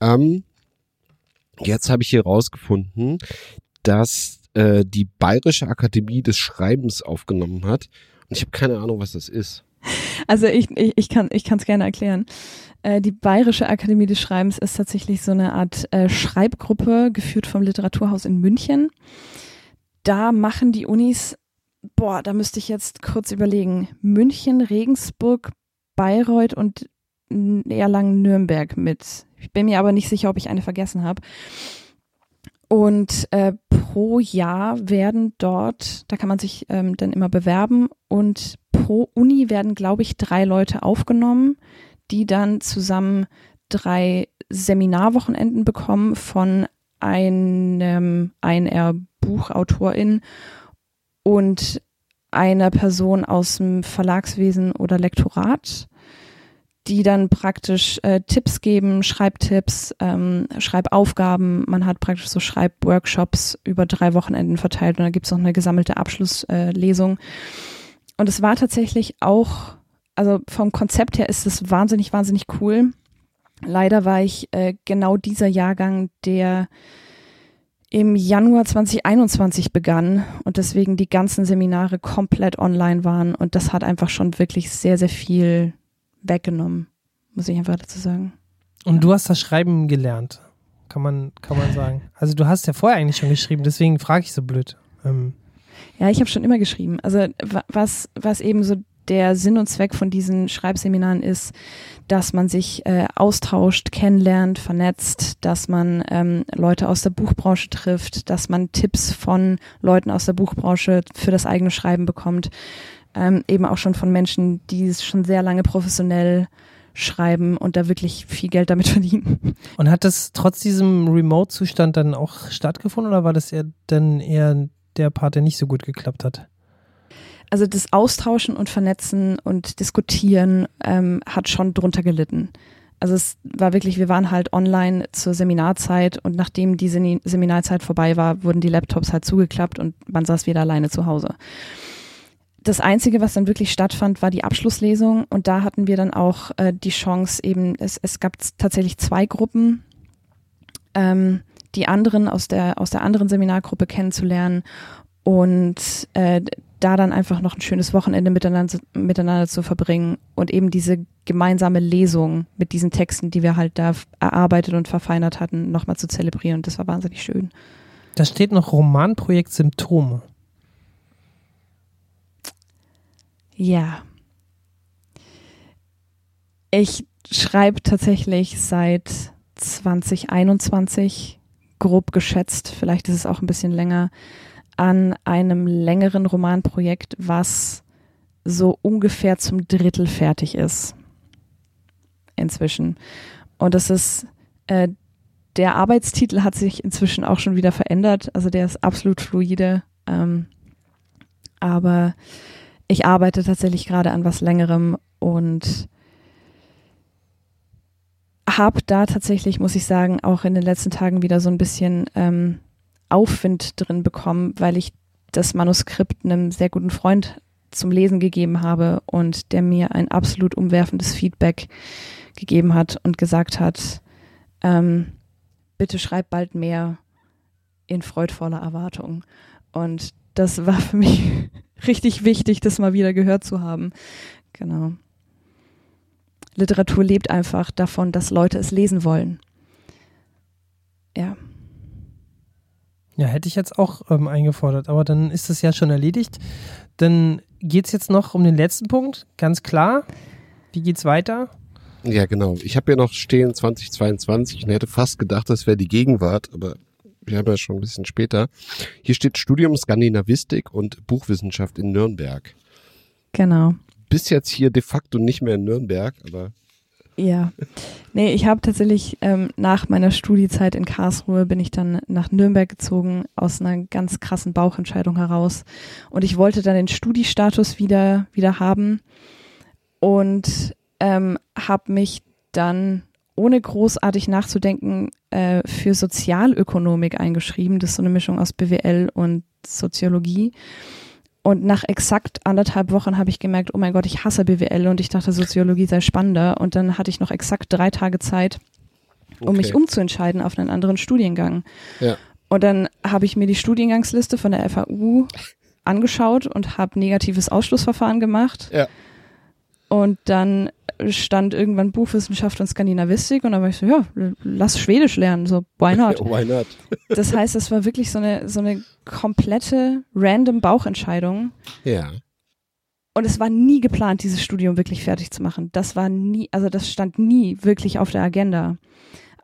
Ähm, jetzt habe ich hier rausgefunden, dass äh, die Bayerische Akademie des Schreibens aufgenommen hat. Und ich habe keine Ahnung, was das ist. Also ich, ich, ich kann es gerne erklären. Äh, die Bayerische Akademie des Schreibens ist tatsächlich so eine Art äh, Schreibgruppe, geführt vom Literaturhaus in München. Da machen die Unis, boah, da müsste ich jetzt kurz überlegen, München, Regensburg, Bayreuth und Erlangen-Nürnberg mit. Ich bin mir aber nicht sicher, ob ich eine vergessen habe. Und äh, pro Jahr werden dort, da kann man sich ähm, dann immer bewerben und pro Uni werden, glaube ich, drei Leute aufgenommen, die dann zusammen drei Seminarwochenenden bekommen von einem einer Buchautorin und einer Person aus dem Verlagswesen oder Lektorat die dann praktisch äh, Tipps geben, Schreibtipps, ähm, Schreibaufgaben. Man hat praktisch so Schreibworkshops über drei Wochenenden verteilt und da gibt's noch eine gesammelte Abschlusslesung. und es war tatsächlich auch, also vom Konzept her ist es wahnsinnig, wahnsinnig cool. Leider war ich äh, genau dieser Jahrgang, der im Januar 2021 begann und deswegen die ganzen Seminare komplett online waren und das hat einfach schon wirklich sehr, sehr viel weggenommen, muss ich einfach dazu sagen. Und du hast das Schreiben gelernt, kann man, kann man sagen. Also du hast ja vorher eigentlich schon geschrieben, deswegen frage ich so blöd. Ähm, Ja, ich habe schon immer geschrieben. Also wa- was, was eben so der Sinn und Zweck von diesen Schreibseminaren ist, dass man sich äh, austauscht, kennenlernt, vernetzt, dass man ähm, Leute aus der Buchbranche trifft, dass man Tipps von Leuten aus der Buchbranche für das eigene Schreiben bekommt. Ähm, eben auch schon von Menschen, die es schon sehr lange professionell schreiben und da wirklich viel Geld damit verdienen. Und hat das trotz diesem Remote-Zustand dann auch stattgefunden oder war das eher dann eher der Part, der nicht so gut geklappt hat? Also das Austauschen und Vernetzen und Diskutieren ähm, hat schon drunter gelitten. Also es war wirklich, wir waren halt online zur Seminarzeit und nachdem die Seni- Seminarzeit vorbei war, wurden die Laptops halt zugeklappt und man saß wieder alleine zu Hause. das Einzige, was dann wirklich stattfand, war die Abschlusslesung und da hatten wir dann auch äh, die Chance eben, es, es gab tatsächlich zwei Gruppen, ähm, die anderen aus der, aus der anderen Seminargruppe kennenzulernen und äh, da dann einfach noch ein schönes Wochenende miteinander, miteinander zu verbringen und eben diese gemeinsame Lesung mit diesen Texten, die wir halt da erarbeitet und verfeinert hatten, nochmal zu zelebrieren. Das war wahnsinnig schön. Da steht noch Romanprojekt Symptome. Ja. Ich schreibe tatsächlich seit 2021, grob geschätzt, vielleicht ist es auch ein bisschen länger, an einem längeren Romanprojekt, was so ungefähr zum Drittel fertig ist. Inzwischen. Und das ist, äh, der Arbeitstitel hat sich inzwischen auch schon wieder verändert. Also der ist absolut fluide. Ähm, aber ich arbeite tatsächlich gerade an was längerem und habe da tatsächlich, muss ich sagen, auch in den letzten Tagen wieder so ein bisschen ähm, Aufwind drin bekommen, weil ich das Manuskript einem sehr guten Freund zum Lesen gegeben habe und der mir ein absolut umwerfendes Feedback gegeben hat und gesagt hat, ähm, bitte schreib bald mehr in freudvoller Erwartung. Und das war für mich richtig wichtig, das mal wieder gehört zu haben. Genau. Literatur lebt einfach davon, dass Leute es lesen wollen. Ja. Ja, hätte ich jetzt auch ähm, eingefordert, aber dann ist es ja schon erledigt. Dann geht es jetzt noch um den letzten Punkt, ganz klar. Wie geht's weiter? Ja, genau. Ich habe ja noch stehen 2022 und hätte fast gedacht, das wäre die Gegenwart, aber wir haben ja schon ein bisschen später. Hier steht Studium Skandinavistik und Buchwissenschaft in Nürnberg. Genau. Bist jetzt hier de facto nicht mehr in Nürnberg, aber ja, nee, ich habe tatsächlich ähm, nach meiner Studiezeit in Karlsruhe bin ich dann nach Nürnberg gezogen aus einer ganz krassen Bauchentscheidung heraus und ich wollte dann den Studiestatus wieder wieder haben und ähm, habe mich dann ohne großartig nachzudenken äh, für Sozialökonomik eingeschrieben. Das ist so eine Mischung aus BWL und Soziologie. Und nach exakt anderthalb Wochen habe ich gemerkt, oh mein Gott, ich hasse BWL und ich dachte, Soziologie sei spannender. Und dann hatte ich noch exakt drei Tage Zeit, um Okay. mich umzuentscheiden auf einen anderen Studiengang. Ja. Und dann habe ich mir die Studiengangsliste von der FAU angeschaut und habe negatives Ausschlussverfahren gemacht. Ja. Und dann stand irgendwann Buchwissenschaft und Skandinavistik und da war ich so, ja, lass Schwedisch lernen, so why not? why not? Das heißt, es war wirklich so eine, so eine komplette random Bauchentscheidung. Ja. Und es war nie geplant, dieses Studium wirklich fertig zu machen. Das war nie, also das stand nie wirklich auf der Agenda.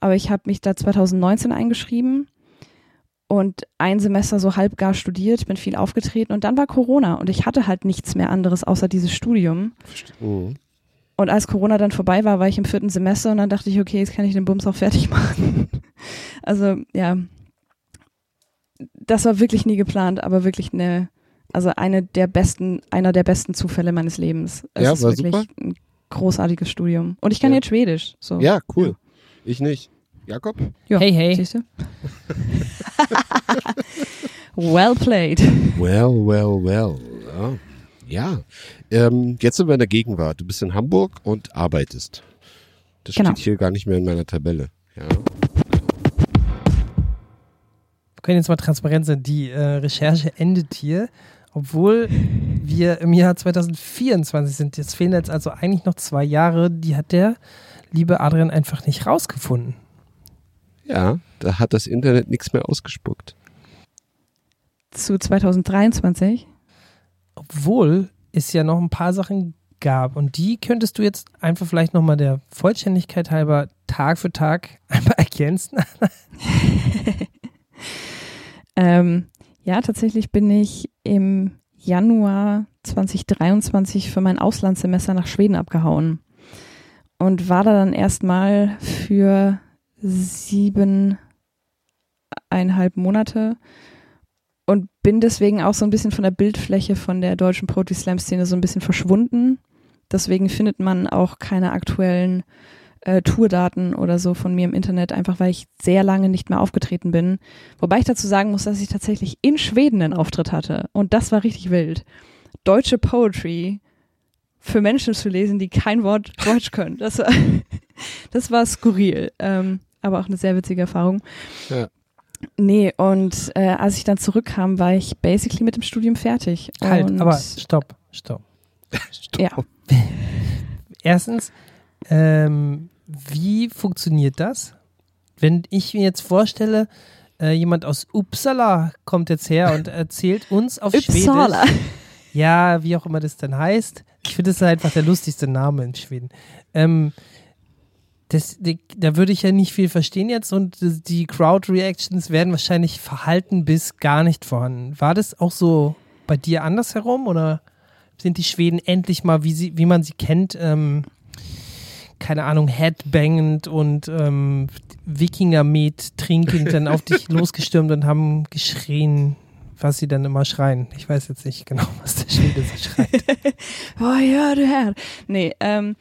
Aber ich habe mich da 2019 eingeschrieben und ein Semester so halbgar studiert, bin viel aufgetreten und dann war Corona und ich hatte halt nichts mehr anderes außer dieses Studium. Mhm. Und als Corona dann vorbei war, war ich im vierten Semester und dann dachte ich, okay, jetzt kann ich den Bums auch fertig machen. Also ja, das war wirklich nie geplant, aber wirklich eine, also eine der besten, einer der besten Zufälle meines Lebens. Es Ja, ist war wirklich super. ein großartiges Studium. Und ich kann Ja. jetzt Schwedisch. So. Ja, cool. Ich nicht. Jakob? Ja. Hey, hey. Siehst du? well played. Well, well, well. Ja. ja. Ähm, jetzt sind wir in der Gegenwart. Du bist in Hamburg und arbeitest. Das Genau. steht hier gar nicht mehr in meiner Tabelle. Ja. Wir können jetzt mal transparent sein. Die äh, Recherche endet hier, obwohl wir im Jahr 2024 sind. Jetzt fehlen jetzt also eigentlich noch zwei Jahre. Die hat der liebe Adrian einfach nicht rausgefunden. Ja, da hat das Internet nichts mehr ausgespuckt. Zu 2023. Obwohl es ja noch ein paar Sachen gab. Und die könntest du jetzt einfach vielleicht nochmal der Vollständigkeit halber Tag für Tag einmal ergänzen. Ähm, ja, tatsächlich bin ich im Januar 2023 für mein Auslandssemester nach Schweden abgehauen und war da dann erstmal für siebeneinhalb Monate und bin deswegen auch so ein bisschen von der Bildfläche von der deutschen Poetry Slam Szene so ein bisschen verschwunden. Deswegen findet man auch keine aktuellen äh, Tourdaten oder so von mir im Internet, einfach weil ich sehr lange nicht mehr aufgetreten bin. Wobei ich dazu sagen muss, dass ich tatsächlich in Schweden einen Auftritt hatte. Und das war richtig wild. deutsche Poetry für Menschen zu lesen, die kein Wort Deutsch können. Das war, das war skurril, ähm, aber auch eine sehr witzige Erfahrung. Ja. Nee, und äh, als ich dann zurückkam, war ich basically mit dem Studium fertig. Halt, und, aber stopp, stopp. Ja. Erstens, ähm, wie funktioniert das? Wenn ich mir jetzt vorstelle, äh, jemand aus Uppsala kommt jetzt her und erzählt uns auf Uppsala. Schwedisch. Ja, wie auch immer das dann heißt. Ich finde, das ist einfach der lustigste Name in Schweden. Ähm, das, die, da würde ich ja nicht viel verstehen jetzt und die Crowd-Reactions werden wahrscheinlich verhalten bis gar nicht vorhanden. War das auch so bei dir andersherum oder sind die Schweden endlich mal, wie, sie, wie man sie kennt, ähm, keine Ahnung, headbangend und ähm, Wikinger-Met trinkend dann auf dich losgestürmt und haben geschrien, was sie dann immer schreien. Ich weiß jetzt nicht genau, was der Schwede so schreit. Oh ja, du Herr. Nee, ähm,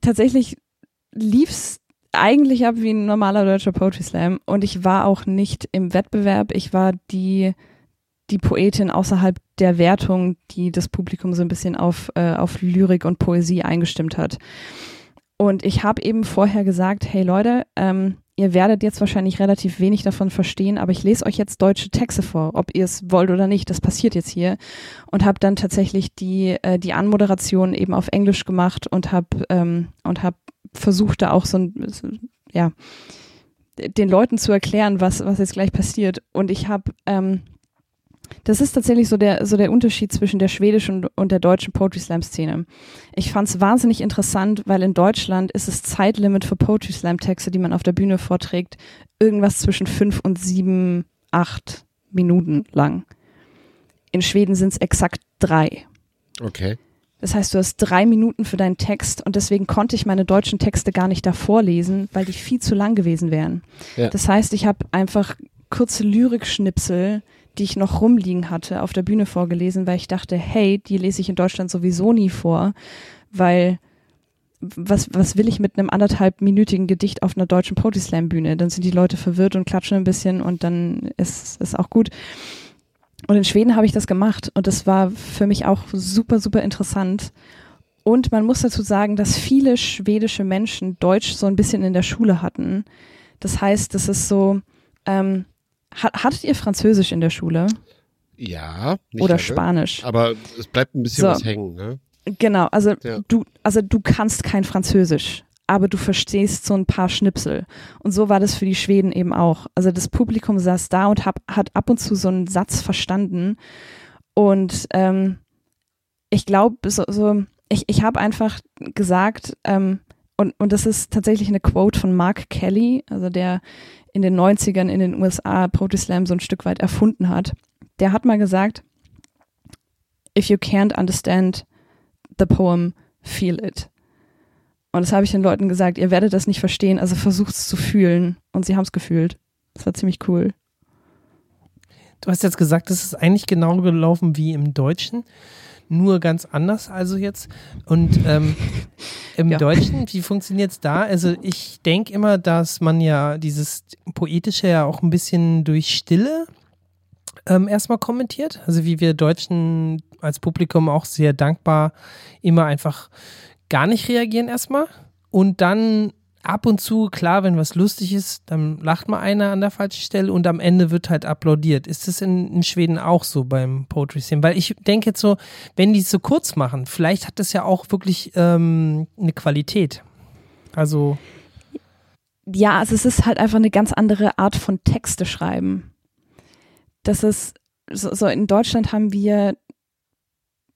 tatsächlich lief's eigentlich ab wie ein normaler deutscher Poetry Slam und ich war auch nicht im Wettbewerb. Ich war die, die Poetin außerhalb der Wertung, die das Publikum so ein bisschen auf, äh, auf Lyrik und Poesie eingestimmt hat. Und ich habe eben vorher gesagt, hey Leute, ähm, ihr werdet jetzt wahrscheinlich relativ wenig davon verstehen, aber ich lese euch jetzt deutsche Texte vor, ob ihr es wollt oder nicht. Das passiert jetzt hier. Und habe dann tatsächlich die, äh, die Anmoderation eben auf Englisch gemacht und habe ähm, und habe versucht, da auch so ein, ja, den Leuten zu erklären, was, was jetzt gleich passiert. Und ich habe ähm, das ist tatsächlich so der, so der Unterschied zwischen der schwedischen und, und der deutschen Poetry Slam Szene. Ich fand es wahnsinnig interessant, weil in Deutschland ist das Zeitlimit für Poetry Slam Texte, die man auf der Bühne vorträgt, irgendwas zwischen fünf und sieben, acht Minuten lang. In Schweden sind es exakt drei. Okay. Das heißt, du hast drei Minuten für deinen Text und deswegen konnte ich meine deutschen Texte gar nicht davor lesen, weil die viel zu lang gewesen wären. Ja. Das heißt, ich habe einfach kurze Lyrikschnipsel, die ich noch rumliegen hatte, auf der Bühne vorgelesen, weil ich dachte, hey, die lese ich in Deutschland sowieso nie vor, weil was, was will ich mit einem anderthalbminütigen Gedicht auf einer deutschen Poetry Slam Bühne? Dann sind die Leute verwirrt und klatschen ein bisschen und dann ist es auch gut. Und in Schweden habe ich das gemacht und das war für mich auch super, super interessant. Und man muss dazu sagen, dass viele schwedische Menschen Deutsch so ein bisschen in der Schule hatten. Das heißt, das ist so, ähm, hat, hattet ihr Französisch in der Schule? Ja. Oder lange, Spanisch? Aber es bleibt ein bisschen So. was hängen, ne? Genau, also Ja. du, also du kannst kein Französisch, aber du verstehst so ein paar Schnipsel. Und so war das für die Schweden eben auch. Also das Publikum saß da und hab, hat ab und zu so einen Satz verstanden. Und ähm, ich glaube, so, so, ich, ich habe einfach gesagt, ähm, und, und das ist tatsächlich eine Quote von Mark Kelly, also der in den 90ern in den USA Poetry Slam so ein Stück weit erfunden hat. Der hat mal gesagt, if you can't understand the poem, feel it. Und das habe ich den Leuten gesagt, ihr werdet das nicht verstehen, also versucht es zu fühlen. Und sie haben es gefühlt. Das war ziemlich cool. Du hast jetzt gesagt, es ist eigentlich genau gelaufen wie im Deutschen, nur ganz anders also jetzt. Und ähm, im Ja. Deutschen, wie funktioniert es da? Also ich denke immer, dass man ja dieses Poetische ja auch ein bisschen durch Stille ähm, erstmal kommentiert. Also wie wir Deutschen als Publikum auch sehr dankbar immer einfach gar nicht reagieren erstmal. Und dann ab und zu, klar, wenn was lustig ist, dann lacht mal einer an der falschen Stelle und am Ende wird halt applaudiert. Ist das in, in Schweden auch so beim Poetry Slam? Weil ich denke jetzt so, wenn die es so kurz machen, vielleicht hat das ja auch wirklich ähm, eine Qualität. Also, Ja, also es ist halt einfach eine ganz andere Art von Texte schreiben. Das ist, so, so in Deutschland haben wir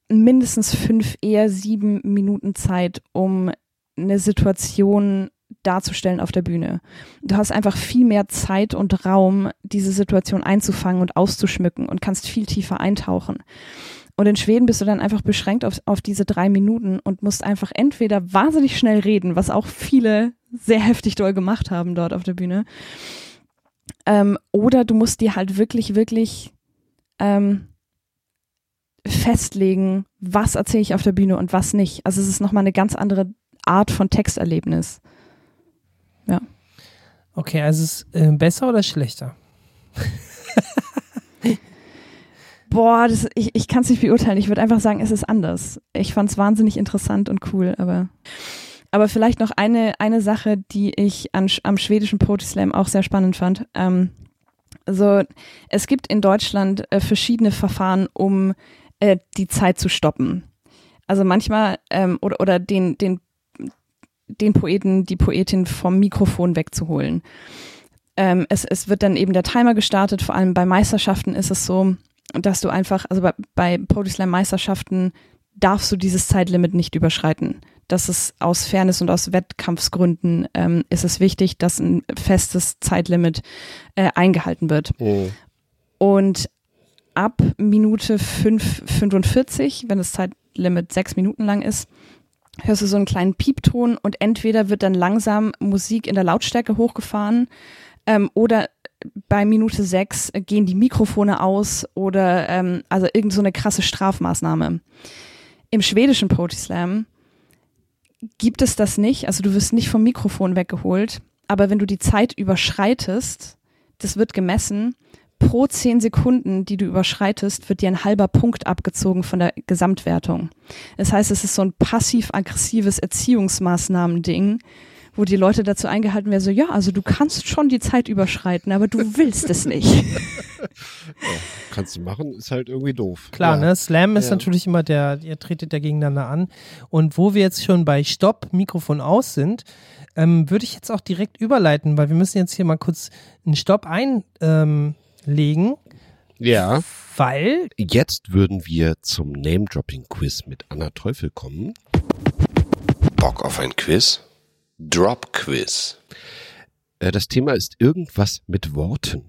mindestens fünf, eher sieben Minuten Zeit, um eine Situation darzustellen auf der Bühne. Du hast einfach viel mehr Zeit und Raum, diese Situation einzufangen und auszuschmücken und kannst viel tiefer eintauchen. Und in Schweden bist du dann einfach beschränkt auf, auf diese drei Minuten und musst einfach entweder wahnsinnig schnell reden, was auch viele sehr heftig doll gemacht haben dort auf der Bühne, ähm, oder du musst dir halt wirklich, wirklich ähm, festlegen, was erzähle ich auf der Bühne und was nicht. Also es ist nochmal eine ganz andere Art von Texterlebnis. okay, also ist es äh, besser oder schlechter? Boah, das, ich, ich kann es nicht beurteilen. Ich würde einfach sagen, es ist anders. Ich fand es wahnsinnig interessant und cool, aber aber vielleicht noch eine eine Sache, die ich an, am schwedischen Poetry Slam auch sehr spannend fand. Ähm, also es gibt in Deutschland äh, verschiedene Verfahren, um äh, die Zeit zu stoppen. Also manchmal ähm, oder oder den den den Poeten, die Poetin vom Mikrofon wegzuholen. Ähm, es, es wird dann eben der Timer gestartet, vor allem bei Meisterschaften ist es so, dass du einfach, also bei, bei Poetry Slam Meisterschaften darfst du dieses Zeitlimit nicht überschreiten. Das ist aus Fairness und aus Wettkampfsgründen ähm, ist es wichtig, dass ein festes Zeitlimit äh, eingehalten wird. Oh. Und ab Minute 5,45, wenn das Zeitlimit sechs Minuten lang ist, hörst du so einen kleinen Piepton und entweder wird dann langsam Musik in der Lautstärke hochgefahren ähm, oder bei Minute sechs gehen die Mikrofone aus oder ähm, also irgend so eine krasse Strafmaßnahme. Im schwedischen Poetry Slam gibt es das nicht, also du wirst nicht vom Mikrofon weggeholt, aber wenn du die Zeit überschreitest, das wird gemessen, pro zehn Sekunden, die du überschreitest, wird dir ein halber Punkt abgezogen von der Gesamtwertung. Das heißt, es ist so ein passiv-aggressives Erziehungsmaßnahmen-Ding, wo die Leute dazu eingehalten werden, so, ja, also du kannst schon die Zeit überschreiten, aber du willst es nicht. Kannst du machen, ist halt irgendwie doof. Klar, ja. ne? Slam ist Ja. natürlich immer der, ihr tretet ja gegeneinander an. Und wo wir jetzt schon bei Stopp, Mikrofon aus sind, ähm, würde ich jetzt auch direkt überleiten, weil wir müssen jetzt hier mal kurz einen Stopp einlegen, ähm, legen, Ja. weil Jetzt würden wir zum Name-Dropping-Quiz mit Anna Teufel kommen. Bock auf ein Quiz? Drop Quiz. Äh, Das Thema ist irgendwas mit Worten.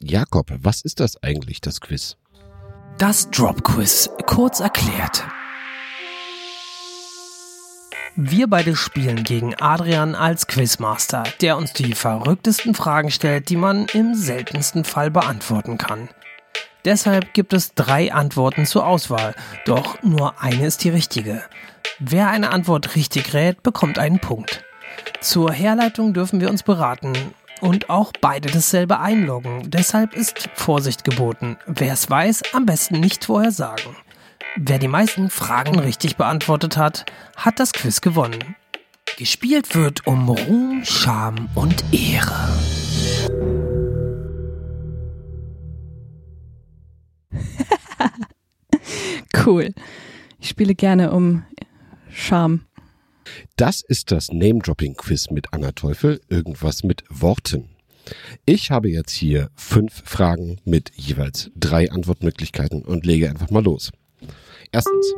Jakob, was ist das eigentlich, das Quiz? Das Drop Quiz, kurz erklärt. Wir beide spielen gegen Adrian als Quizmaster, der uns die verrücktesten Fragen stellt, die man im seltensten Fall beantworten kann. Deshalb gibt es drei Antworten zur Auswahl, doch nur eine ist die richtige. Wer eine Antwort richtig rät, bekommt einen Punkt. Zur Herleitung dürfen wir uns beraten und auch beide dasselbe einloggen. Deshalb ist Vorsicht geboten. Wer es weiß, am besten nicht vorher sagen. Wer die meisten Fragen richtig beantwortet hat, hat das Quiz gewonnen. Gespielt wird um Ruhm, Scham und Ehre. Cool. Ich spiele gerne um Charme. Das ist das Name-Dropping-Quiz mit Anna Teufel, irgendwas mit Worten. Ich habe jetzt hier fünf Fragen mit jeweils drei Antwortmöglichkeiten und lege einfach mal los. Erstens,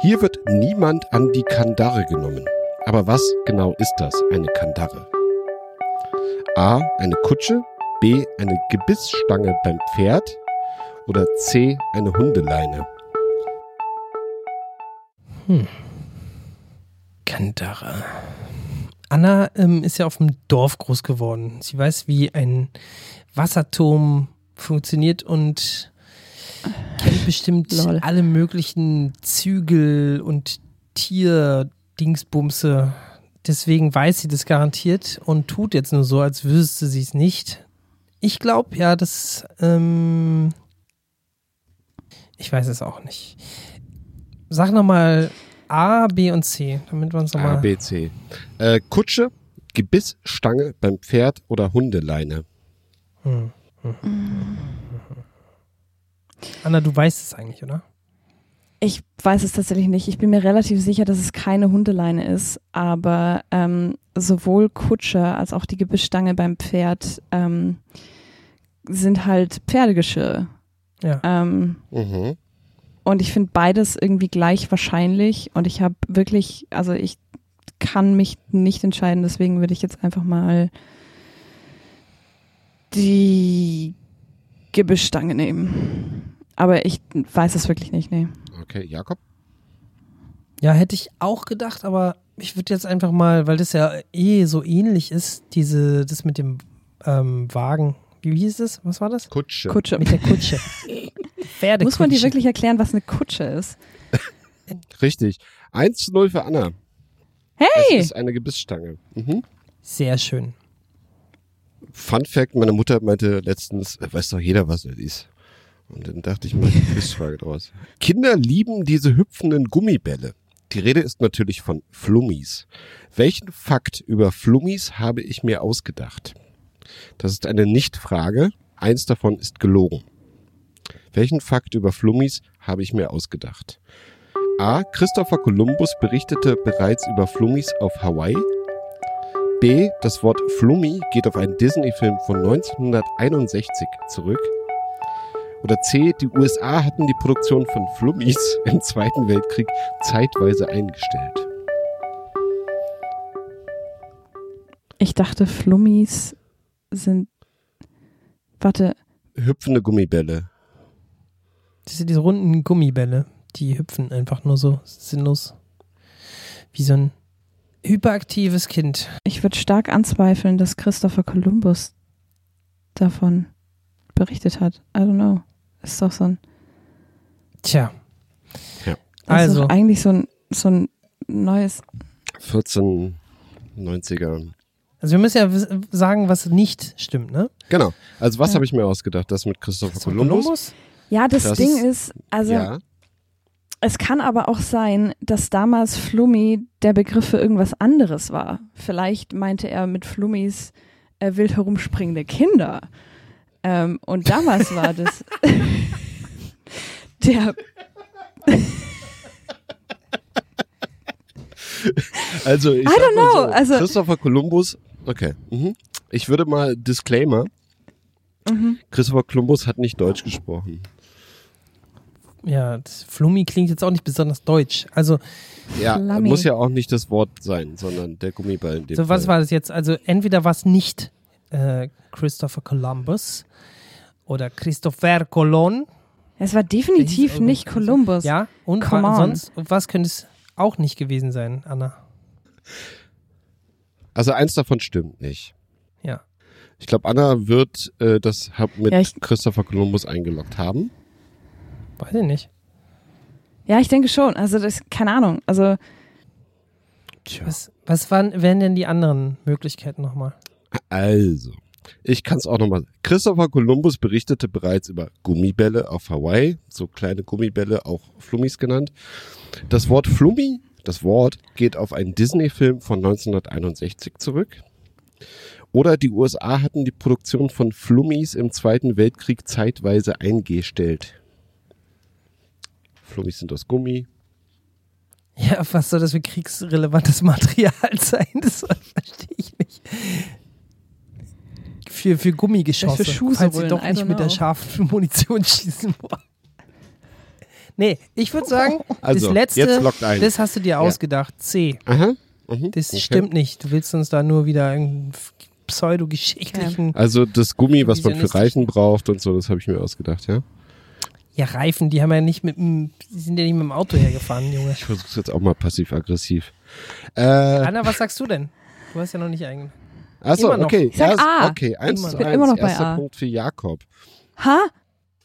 hier wird niemand an die Kandare genommen. Aber was genau ist das, eine Kandare? A, eine Kutsche, B, eine Gebissstange beim Pferd oder C, eine Hundeleine? Kandare. Anna ähm, ist ja auf dem Dorf groß geworden. Sie weiß, wie ein Wasserturm funktioniert und kennt bestimmt Lol. alle möglichen Zügel und Tierdingsbumse. Deswegen weiß sie das garantiert und tut jetzt nur so, als wüsste sie es nicht. Ich glaube ja, dass. Ähm, ich weiß es auch nicht. Sag nochmal A, B und C, damit wir uns A, nochmal. B, C. Äh, Kutsche, Gebissstange beim Pferd oder Hundeleine? Hm. Hm. Anna, du weißt es eigentlich, oder? Ich weiß es tatsächlich nicht. Ich bin mir relativ sicher, dass es keine Hundeleine ist, aber ähm, sowohl Kutsche als auch die Gebissstange beim Pferd ähm, sind halt Pferdegeschirr. Ja. Ähm, Mhm. und ich finde beides irgendwie gleich wahrscheinlich und ich habe wirklich, also ich kann mich nicht entscheiden, deswegen würde ich jetzt einfach mal die Gebissstange nehmen. Aber ich weiß es wirklich nicht, nee. Okay, Jakob? Ja, hätte ich auch gedacht, aber ich würde jetzt einfach mal, weil das ja eh so ähnlich ist, diese, das mit dem ähm, Wagen. Wie hieß es? Was war das? Kutsche. Kutsche. Mit der Kutsche. Pferdekutsche. Muss man dir wirklich erklären, was eine Kutsche ist? Richtig. 1 zu 0 für Anna. Hey! Es ist eine Gebissstange. Mhm. Sehr schön. Fun Fact, meine Mutter meinte letztens, äh, weiß doch jeder, was das ist. Und dann dachte ich die Quizfrage draus. Kinder lieben diese hüpfenden Gummibälle. Die Rede ist natürlich von Flummis. Welchen Fakt über Flummis habe ich mir ausgedacht? Das ist eine Nichtfrage. Eins davon ist gelogen. Welchen Fakt über Flummis habe ich mir ausgedacht? A. Christopher Columbus berichtete bereits über Flummis auf Hawaii. B. Das Wort Flummi geht auf einen Disney-Film von 1961 zurück. Oder C. Die USA hatten die Produktion von Flummis im Zweiten Weltkrieg zeitweise eingestellt. Ich dachte, Flummis sind. Warte, Hüpfende Gummibälle. Das sind diese runden Gummibälle, die hüpfen einfach nur so sinnlos. Wie so ein hyperaktives Kind. ich würde stark anzweifeln, dass Christopher Columbus davon berichtet hat. I don't know. Ist doch so ein. Tja. Ja. Das ist Also, doch eigentlich so ein, so ein neues. 1490er. also wir müssen ja sagen, was nicht stimmt, ne? Genau. Also was Ja. habe ich mir ausgedacht? Das mit Christopher So, Columbus? Ja, das, Das Ding ist- ist, also ja. es kann aber auch sein, dass damals Flummi der Begriff für irgendwas anderes war. Vielleicht meinte er mit Flummis äh, wild herumspringende Kinder. Ähm, und damals war das der. Also ich I don't know, So, also- Christopher Columbus. Okay. Mhm. Ich würde mal Disclaimer. Mhm. Christopher Columbus hat nicht Deutsch gesprochen. Ja, das Flummi klingt jetzt auch nicht besonders deutsch. Also, Ja, Flammi. muss ja auch nicht das Wort sein, sondern der Gummiball in dem so was Fall. war das jetzt? Also, entweder war es nicht äh, Christopher Columbus oder Christopher Colon. Es war definitiv nicht Columbus. Ja, und Come wa- on. sonst, was könnte es auch nicht gewesen sein, Anna? Also eins davon stimmt nicht. Ja. Ich glaube, Anna wird äh, das mit Ja, ich- Christopher Columbus eingeloggt haben. Weiß ich nicht. Ja, ich denke schon. Also das, keine Ahnung. Also Tja. Was, was waren, wären denn die anderen Möglichkeiten nochmal? Also, ich kann es auch nochmal. Christopher Columbus berichtete bereits über Gummibälle auf Hawaii, so kleine Gummibälle, auch Flummis genannt. Das Wort Flummi, das Wort, geht auf einen Disney-Film von 1961 zurück. Oder die USA hatten die Produktion von Flummis im Zweiten Weltkrieg zeitweise eingestellt. Flummis sind aus Gummi. Ja, was soll das für kriegsrelevantes Material sein? Das verstehe ich nicht. Für, für Gummigeschosse, Für Schuhsohlen, falls sie doch nicht mit der scharfen Munition schießen wollen. Nee, ich würde sagen, Also, das letzte, das hast du dir ausgedacht. C. Aha. Mhm. Das Okay. stimmt nicht. Du willst uns da nur wieder einen pseudogeschichtlichen. Also das Gummi, was man für. Reifen braucht und so, das habe ich mir ausgedacht, ja. Ja, Reifen, die haben ja nicht mit dem, die sind ja nicht mit dem Auto hergefahren, Junge. Ich versuche jetzt auch mal passiv-aggressiv. Äh, Anna, was sagst du denn? Du hast ja noch nicht eingegangen. Achso, okay. Ich sag A. Okay, eins Immer zu eins. immer noch bei Erster A. Punkt für Jakob. ha?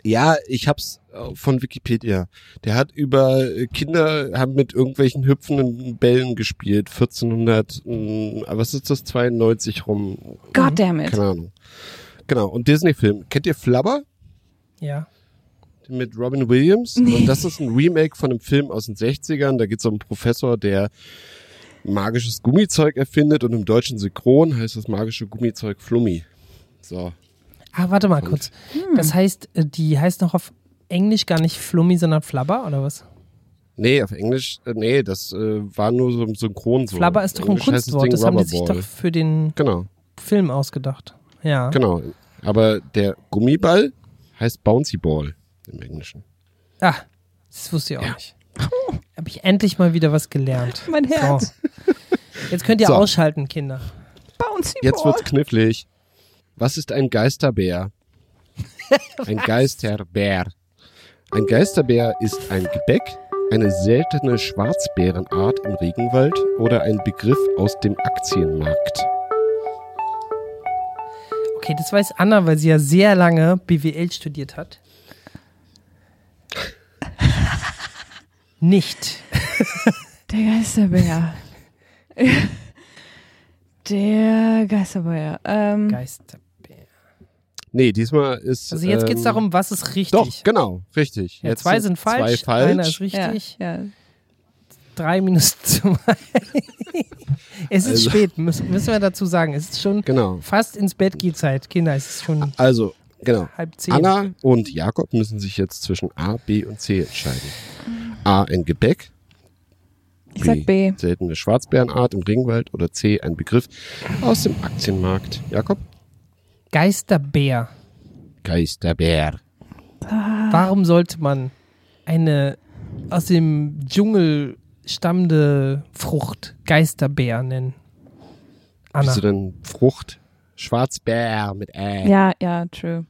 Ja, ich hab's äh, von Wikipedia. Der hat über äh, Kinder haben mit irgendwelchen hüpfenden Bällen gespielt. 1400, mh, was ist das, 92 rum. God damn it. Keine Ahnung. Genau. Und Disney-Film. Kennt ihr Flubber? Ja. mit Robin Williams. Und das ist ein Remake von einem Film aus den 60ern. Da geht es um einen Professor, der magisches Gummizeug erfindet und im deutschen Synchron heißt das magische Gummizeug Flummi. So. Ah, warte mal Und- kurz. Das heißt, äh, die heißt noch auf Englisch gar nicht Flummi, sondern Flabber oder was? Nee, auf Englisch, äh, nee, das äh, war nur so im Synchron so. Flabber ist doch ein Kunstwort. Ding Das haben die sich doch für den Genau, Film ausgedacht. Ja. genau. Aber der Gummiball heißt Bouncy Ball im Englischen. Ah, das wusste ich auch nicht. Habe ich endlich mal wieder was gelernt. Mein Herz. So. Jetzt könnt ihr So. ausschalten, Kinder. Bouncy Jetzt Ball. wird's knifflig. Was ist ein Geisterbär? Ein Geisterbär. Ein Geisterbär ist ein Gebäck, eine seltene Schwarzbärenart im Regenwald oder ein Begriff aus dem Aktienmarkt. Okay, das weiß Anna, weil sie ja sehr lange BWL studiert hat. Nicht. Der Geisterbär. Der Geisterbär. Ähm, Geisterbär. Nee, diesmal ist. Also jetzt ähm, geht's darum, was ist richtig. Doch, genau, richtig. Ja, Jetzt zwei sind falsch, Zwei falsch. einer ist richtig. Ja, ja. Drei minus zwei. es ist Also- spät, müssen, müssen wir dazu sagen. Es ist schon Genau. fast ins Bett geht Zeit. Kinder, es ist schon Also, genau. halb zehn. Anna und Jakob müssen sich jetzt zwischen A, B und C entscheiden. A, ein Gebäck. Ich sag B. Seltene Schwarzbärenart im Regenwald. Oder C, ein Begriff aus dem Aktienmarkt. Jakob? Geisterbär. Geisterbär. Warum sollte man eine aus dem Dschungel stammende Frucht Geisterbär nennen? Anna. Bist du denn Frucht? Schwarzbär mit Ä. ja, ja, true.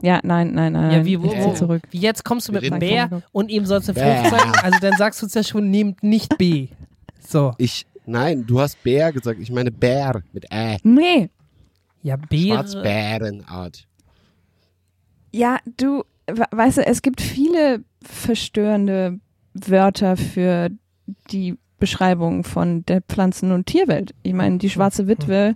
Ja, nein, nein, nein. Ja, wie, wo, wo, zurück. wie jetzt kommst du mit reden- Bär und ihm sollst du eine Bär. Frucht sagen? Also dann sagst du uns ja schon, nehmt nicht B. So. Ich, nein, du hast Bär gesagt. Ich meine Bär mit Ä. Nee, Ja, Beere. Schwarzbärenart. ja, du, we- weißt du, es gibt viele verstörende Wörter für die Beschreibung von der Pflanzen- und Tierwelt. Ich meine, die schwarze Witwe,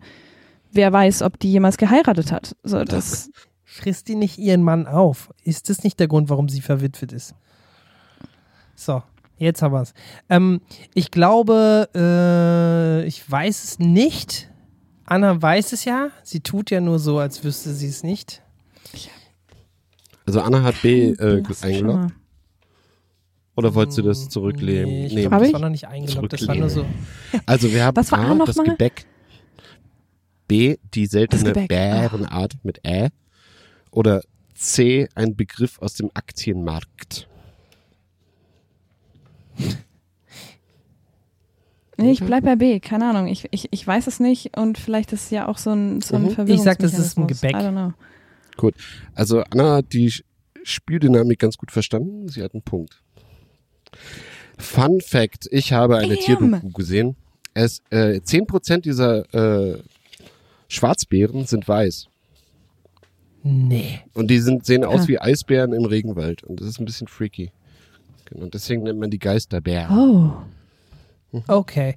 wer weiß, ob die jemals geheiratet hat. So, das, Frisst die nicht ihren Mann auf? Ist das nicht der Grund, warum sie verwitwet ist? So, jetzt haben wir es. Ähm, ich glaube, äh, ich weiß es nicht. Anna weiß es ja. Sie tut ja nur so, als wüsste sie es nicht. Also Anna hat B äh, schon eingeloggt. Oder wolltest du das zurücknehmen? Nee, ich Hab das ich? war noch nicht eingeloggt. Das war nur so. Also wir haben A das mal? Gebäck. B, die seltene. Bärenart mit Ä. Oder C, ein Begriff aus dem Aktienmarkt. Nee, ich bleib bei B, keine Ahnung. Ich, ich, ich weiß es nicht und vielleicht ist es ja auch so ein, so ein Mhm. Ich sag, das ist ein. Gebäck. I don't know. Also Anna hat die Spieldynamik ganz gut verstanden. Sie hat einen Punkt. Fun Fact, ich habe eine. Tierdoku gesehen. Es, äh, 10% dieser äh, Schwarzbären sind weiß. Nee. Und die sind, sehen aus Ah. wie Eisbären im Regenwald. Und das ist ein bisschen freaky. Genau, deswegen nennt man die Geisterbären. Oh. Okay.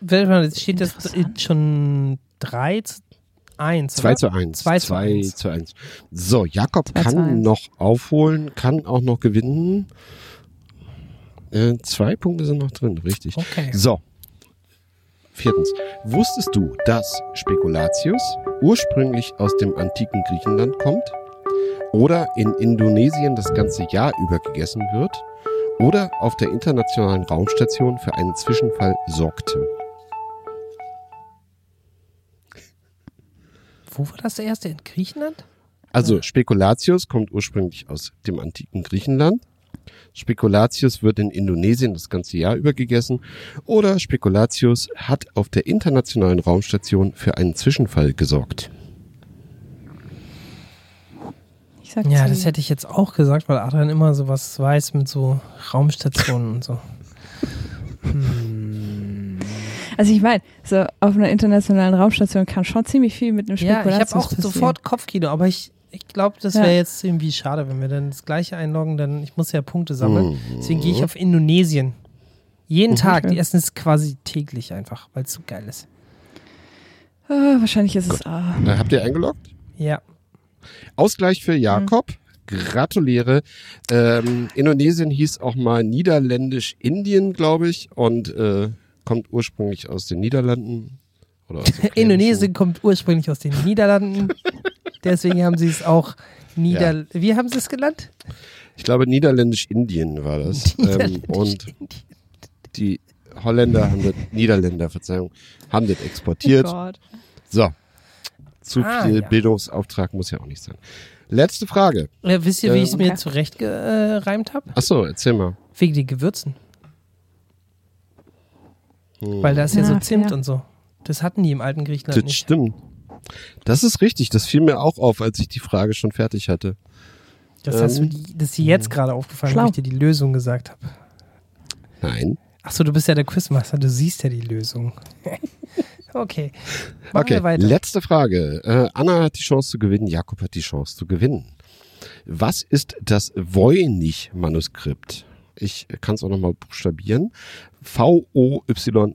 Warte mal, Jetzt steht das schon 3 zu 1. 2 zu 1. Zwei zu 2 eins. zu 1. So, Jakob Zwei kann noch aufholen, kann auch noch gewinnen. Äh, zwei Punkte sind noch drin, richtig. Okay. So. Viertens. Wusstest du, dass Spekulatius ursprünglich aus dem antiken Griechenland kommt? Oder in Indonesien das ganze Jahr über gegessen wird? Oder auf der internationalen Raumstation für einen Zwischenfall sorgte? Wo war das erste? In Griechenland? Also Spekulatius kommt ursprünglich aus dem antiken Griechenland. Spekulatius wird in Indonesien das ganze Jahr über gegessen. Oder Spekulatius hat auf der internationalen Raumstation für einen Zwischenfall gesorgt. Ich sag Ja, das hätte ich jetzt auch gesagt, weil Adrian immer so was weiß mit so Raumstationen und so. Also ich meine, so auf einer internationalen Raumstation kann schon ziemlich viel mit einem Ja, ich Spekulatius habe auch passieren. sofort Kopfkino, aber ich, ich glaube, das Ja. wäre jetzt irgendwie schade, wenn wir dann das gleiche einloggen, dann ich muss ja Punkte sammeln. Mhm. Deswegen gehe ich auf Indonesien. Jeden Mhm. Tag, die essen es quasi täglich einfach, weil es so geil ist. Ah, wahrscheinlich ist es A. Äh, habt ihr eingeloggt? Ja. Ausgleich für Jakob. Gratuliere. Ähm, Indonesien hieß auch mal Niederländisch-Indien, glaube ich, und äh, kommt ursprünglich aus den Niederlanden. Indonesien kommt ursprünglich aus den Niederlanden. Deswegen haben sie es auch Nieder... Wie haben sie es genannt? Ich glaube, Niederländisch-Indien war das. ähm, und die Holländer haben das, Niederländer, Verzeihung, haben das exportiert. Oh. So. Zu Ah, viel ja. Bildungsauftrag muss ja auch nicht sein. Letzte Frage. Äh, wisst ihr, wie Ähm, ich es mir okay. zurechtgereimt habe? Ach so, erzähl mal. Wegen den Gewürzen. Hm. Weil da ist ja so Zimt und so. Das hatten die im alten Griechenland Das nicht. stimmt. Das ist richtig. Das fiel mir auch auf, als ich die Frage schon fertig hatte. Das, hast du, Ähm, das ist dir jetzt gerade aufgefallen, Schlau. wo ich dir die Lösung gesagt habe. Nein. Achso, du bist ja der Quizmaster, du siehst ja die Lösung. okay. Machen okay, wir weiter. letzte Frage. Äh, Anna hat die Chance zu gewinnen, Jakob hat die Chance zu gewinnen. Was ist das Voynich-Manuskript? Ich kann es auch nochmal buchstabieren.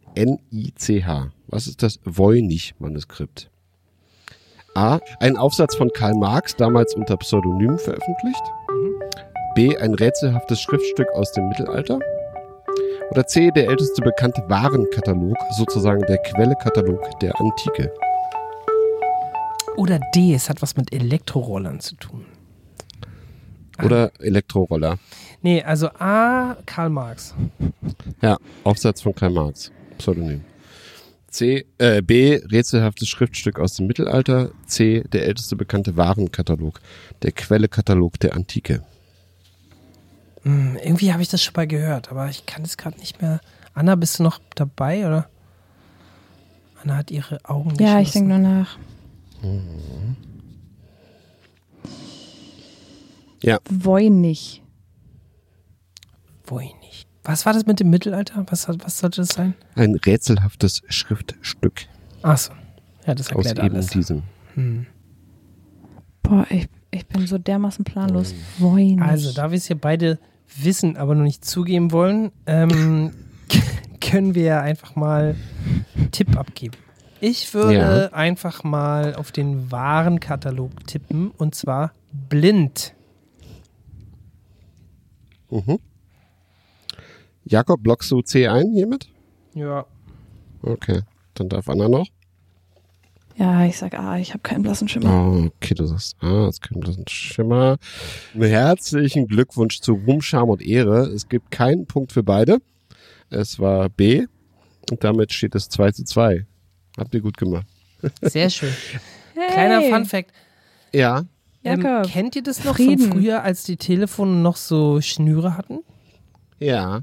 V-O-Y-N-I-C-H. Was ist das Voynich-Manuskript? A. Ein Aufsatz von Karl Marx, damals unter Pseudonym veröffentlicht. B. Ein rätselhaftes Schriftstück aus dem Mittelalter. Oder C. Der älteste bekannte Warenkatalog, sozusagen der Quellekatalog der Antike. Oder D, es hat was mit Elektrorollern zu tun. Oder Elektroroller. Nee, also A, Karl Marx. Ja, Aufsatz von Karl Marx, Pseudonym. C, äh, B, rätselhaftes Schriftstück aus dem Mittelalter. C, der älteste bekannte Warenkatalog, der Quellekatalog der Antike. Hm, irgendwie habe ich das schon mal gehört, aber ich kann es gerade nicht mehr. Anna, bist du noch dabei, oder? Anna hat ihre Augen Ja, ich denke nur nach. Ja, Voynich. Wohin nicht. Was war das mit dem Mittelalter? Was, was sollte das sein? ein rätselhaftes Schriftstück Achso. Ja, das aus erklärt eben alles. diesem. Boah, ich, ich bin so dermaßen planlos. Voynich. Also, da wir es hier beide wissen, aber noch nicht zugeben wollen, ähm, können wir ja einfach mal einen Tipp abgeben. Ich würde Ja. einfach mal auf den Warenkatalog tippen und zwar blind. Mhm. Jakob, blockst du C ein hiermit? Ja. Okay, dann darf Anna noch. Ja, ich sag A, ich habe keinen blassen Schimmer. Oh, okay, du sagst, ah, es das ein Schimmer. Herzlichen Glückwunsch zu Ruhm, Scham und Ehre. Es gibt keinen Punkt für beide. Es war B und damit steht es 2 zu 2. Habt ihr gut gemacht. Sehr schön. Kleiner Fun Fact. Ja, Ähm, Jakob, kennt ihr das noch Frieden. von früher, als die Telefone noch so Schnüre hatten? ja.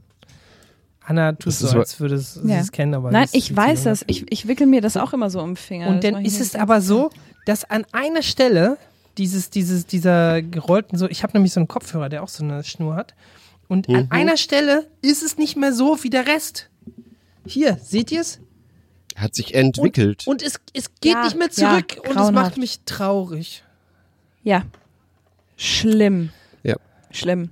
Anna tut Das so, als würde es- sie Ja. es kennen, aber Nein, ich weiß das. Ich, ich wickel mir das auch immer so um den Finger. Und dann ist es aber so. dass an einer Stelle dieses, dieses, dieser gerollten so, ich habe nämlich so einen Kopfhörer, der auch so eine Schnur hat. Und an Mhm. einer Stelle ist es nicht mehr so wie der Rest. Hier, seht ihr es? Hat sich entwickelt. Und es, es geht Ja, nicht mehr ja, zurück und es macht mich traurig. Ja. Schlimm. Ja. Schlimm.